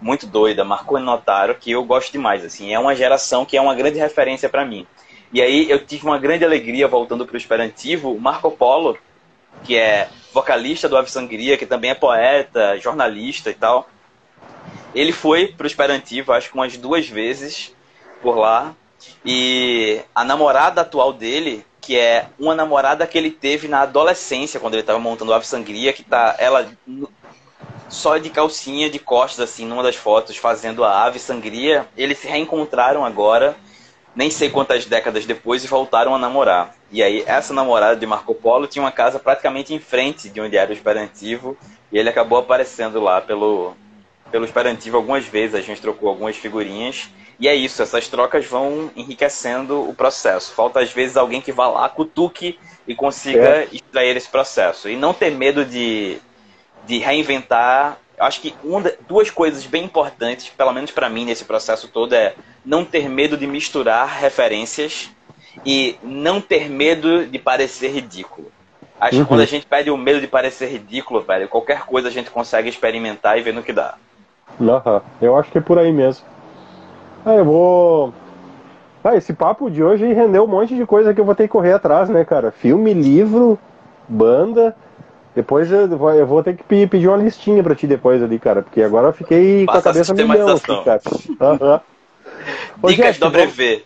muito doida, Marco Notaro, que eu gosto demais, assim, é uma geração que é uma grande referência para mim. E aí eu tive uma grande alegria voltando para o Esperantivo, Marco Polo, que é vocalista do Ave Sangria, que também é poeta, jornalista e tal. Ele foi para o Esperantivo, acho que umas duas vezes por lá. E a namorada atual dele, que é uma namorada que ele teve na adolescência, quando ele estava montando o Ave Sangria, que tá ela só de calcinha, de costas, assim, numa das fotos, fazendo a Ave Sangria. Eles se reencontraram agora, nem sei quantas décadas depois, e voltaram a namorar. E aí, essa namorada de Marco Polo tinha uma casa praticamente em frente de onde era o Esperantivo, e ele acabou aparecendo lá pelo, pelo Esperantivo algumas vezes, a gente trocou algumas figurinhas. E é isso, essas trocas vão enriquecendo o processo. Falta às vezes alguém que vá lá, cutuque e consiga é. extrair esse processo. E não ter medo de, de reinventar. Acho que uma, duas coisas bem importantes, pelo menos para mim nesse processo todo, é não ter medo de misturar referências e não ter medo de parecer ridículo. Acho uhum. que quando a gente perde o medo de parecer ridículo, velho, qualquer coisa a gente consegue experimentar e ver no que dá. Uhum. Eu acho que é por aí mesmo. Ah, eu vou. Ah, esse papo de hoje rendeu um monte de coisa que eu vou ter que correr atrás, né, cara? Filme, livro, banda. Depois eu vou, ter que pedir uma listinha pra ti depois ali, cara, porque agora eu fiquei com a cabeça milhão aqui, cara. Uhum. Dicas do WV.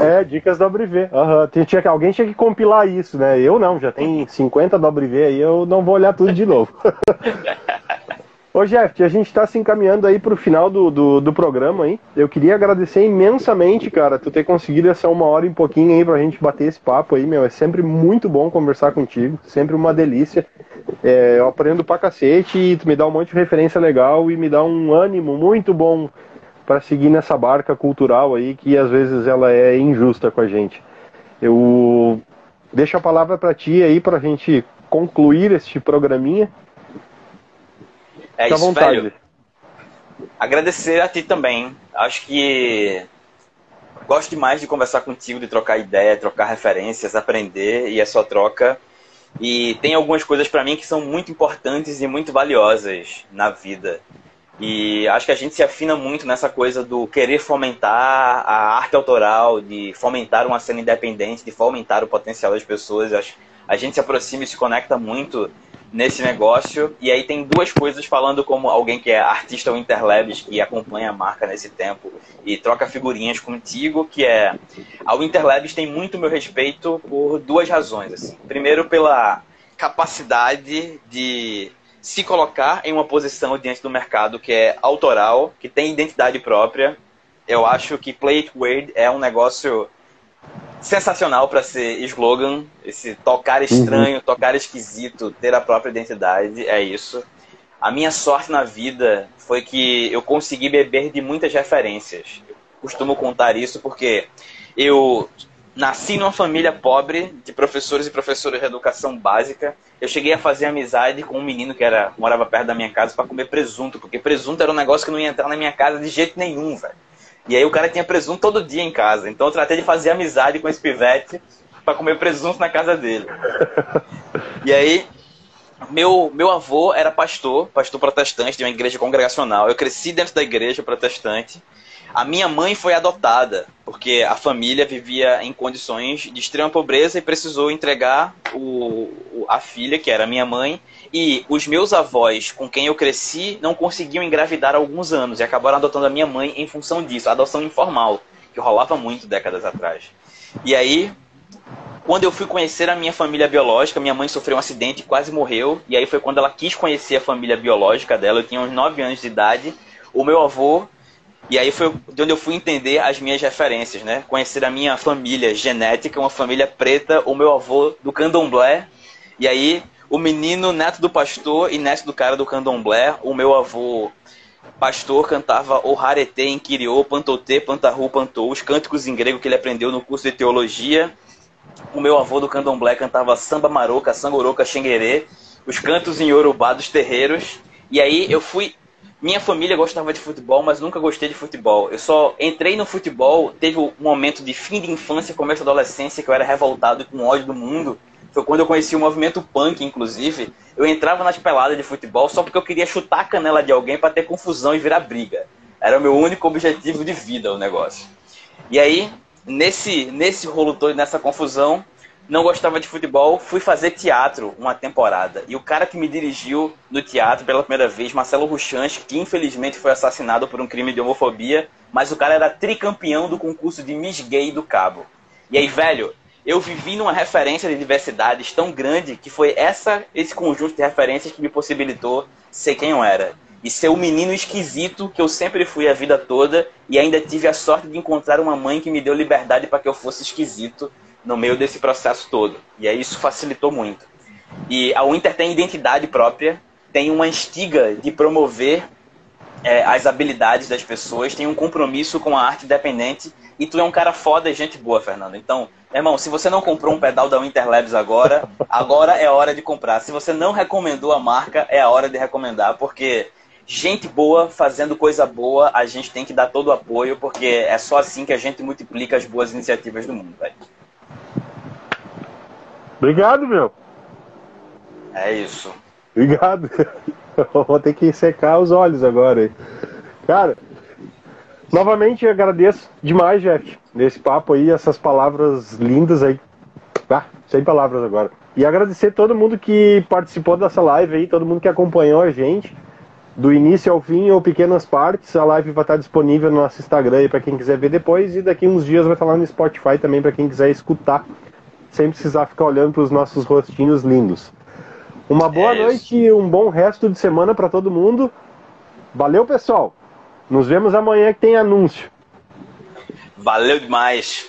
É, dicas do WV. Uhum. Tinha, alguém tinha que compilar isso, né? Eu não, já tem 50 WV aí, eu não vou olhar tudo de novo. Ô Jeff, a gente está se encaminhando aí para o final do, do, do, programa aí. Eu queria agradecer imensamente, cara, tu ter conseguido essa uma hora e um pouquinho aí para a gente bater esse papo aí, meu. É sempre muito bom conversar contigo, sempre uma delícia. É, eu aprendo pra cacete e tu me dá um monte de referência legal e me dá um ânimo muito bom para seguir nessa barca cultural aí que às vezes ela é injusta com a gente. Eu deixo a palavra para ti aí para a gente concluir este programinha é Fica isso, vontade. velho. Agradecer a ti também. Acho que gosto demais de conversar contigo, de trocar ideia, trocar referências, aprender e é só troca. E tem algumas coisas para mim que são muito importantes e muito valiosas na vida. E acho que a gente se afina muito nessa coisa do querer fomentar a arte autoral, de fomentar uma cena independente, de fomentar o potencial das pessoas. Acho a gente se aproxima e se conecta muito nesse negócio. E aí tem duas coisas falando como alguém que é artista ou Interlabs, que acompanha a marca nesse tempo e troca figurinhas contigo, que é a Interlabs tem muito meu respeito por duas razões. Assim. Primeiro pela capacidade de se colocar em uma posição diante do mercado que é autoral, que tem identidade própria. Eu acho que Play It Weird é um negócio sensacional para ser slogan. Esse tocar estranho, uhum. tocar esquisito, ter a própria identidade, é isso. A minha sorte na vida foi que eu consegui beber de muitas referências. Eu costumo contar isso porque eu nasci numa família pobre de professores e professoras de educação básica. Eu cheguei a fazer amizade com um menino que era morava perto da minha casa para comer presunto, porque presunto era um negócio que não ia entrar na minha casa de jeito nenhum, velho. E aí o cara tinha presunto todo dia em casa. Então eu tratei de fazer amizade com esse pivete para comer presunto na casa dele. E aí meu, meu avô era pastor, pastor protestante de uma igreja congregacional. Eu cresci dentro da igreja protestante. A minha mãe foi adotada, porque a família vivia em condições de extrema pobreza e precisou entregar o, a filha, que era minha mãe, e os meus avós, com quem eu cresci, não conseguiam engravidar há alguns anos e acabaram adotando a minha mãe em função disso, adoção informal, que rolava muito décadas atrás. E aí, quando eu fui conhecer a minha família biológica, minha mãe sofreu um acidente e quase morreu. E aí foi quando ela quis conhecer a família biológica dela. Eu tinha uns 9 anos de idade. O meu avô e aí foi de onde eu fui entender as minhas referências, né? Conhecer a minha família genética, uma família preta, o meu avô do candomblé. E aí o menino neto do pastor e neto do cara do candomblé, o meu avô pastor cantava o Harete em Kiriô, Pantote, Pantahu, Pantou, os cânticos em grego que ele aprendeu no curso de teologia. O meu avô do candomblé cantava samba maroca, sangoroca, xenguerê, os cantos em Yorubá dos terreiros. E aí eu fui minha família gostava de futebol, mas nunca gostei de futebol. Eu só entrei no futebol, teve um momento de fim de infância, começo da adolescência, que eu era revoltado com ódio do mundo. Foi quando eu conheci o movimento punk, inclusive. Eu entrava nas peladas de futebol só porque eu queria chutar a canela de alguém para ter confusão e virar briga. Era o meu único objetivo de vida o negócio. E aí, nesse, nesse rolo todo, nessa confusão, não gostava de futebol, fui fazer teatro uma temporada. E o cara que me dirigiu no teatro pela primeira vez, Marcelo Ruchanch, que infelizmente foi assassinado por um crime de homofobia, mas o cara era tricampeão do concurso de Miss Gay do Cabo. E aí, velho, eu vivi numa referência de diversidades tão grande que foi essa esse conjunto de referências que me possibilitou ser quem eu era. E ser o menino esquisito que eu sempre fui a vida toda e ainda tive a sorte de encontrar uma mãe que me deu liberdade para que eu fosse esquisito no meio desse processo todo. E aí isso facilitou muito. E a Winter tem identidade própria, tem uma instiga de promover é, as habilidades das pessoas, tem um compromisso com a arte independente e tu é um cara foda e gente boa, Fernando. Então, irmão, se você não comprou um pedal da Winter Labs agora, agora é hora de comprar. Se você não recomendou a marca, é a hora de recomendar, porque gente boa fazendo coisa boa, a gente tem que dar todo o apoio, porque é só assim que a gente multiplica as boas iniciativas do mundo, velho. Obrigado, meu. É isso. Obrigado. Vou ter que secar os olhos agora. Cara, novamente agradeço demais, Jeff, nesse papo aí, essas palavras lindas aí. Ah, sem palavras agora. E agradecer todo mundo que participou dessa live aí, todo mundo que acompanhou a gente, do início ao fim ou pequenas partes. A live vai estar disponível no nosso Instagram aí para quem quiser ver depois, e daqui uns dias vai estar lá no Spotify também para quem quiser escutar sem precisar ficar olhando para os nossos rostinhos lindos. Uma boa é noite e um bom resto de semana para todo mundo. Valeu, pessoal. Nos vemos amanhã que tem anúncio. Valeu demais.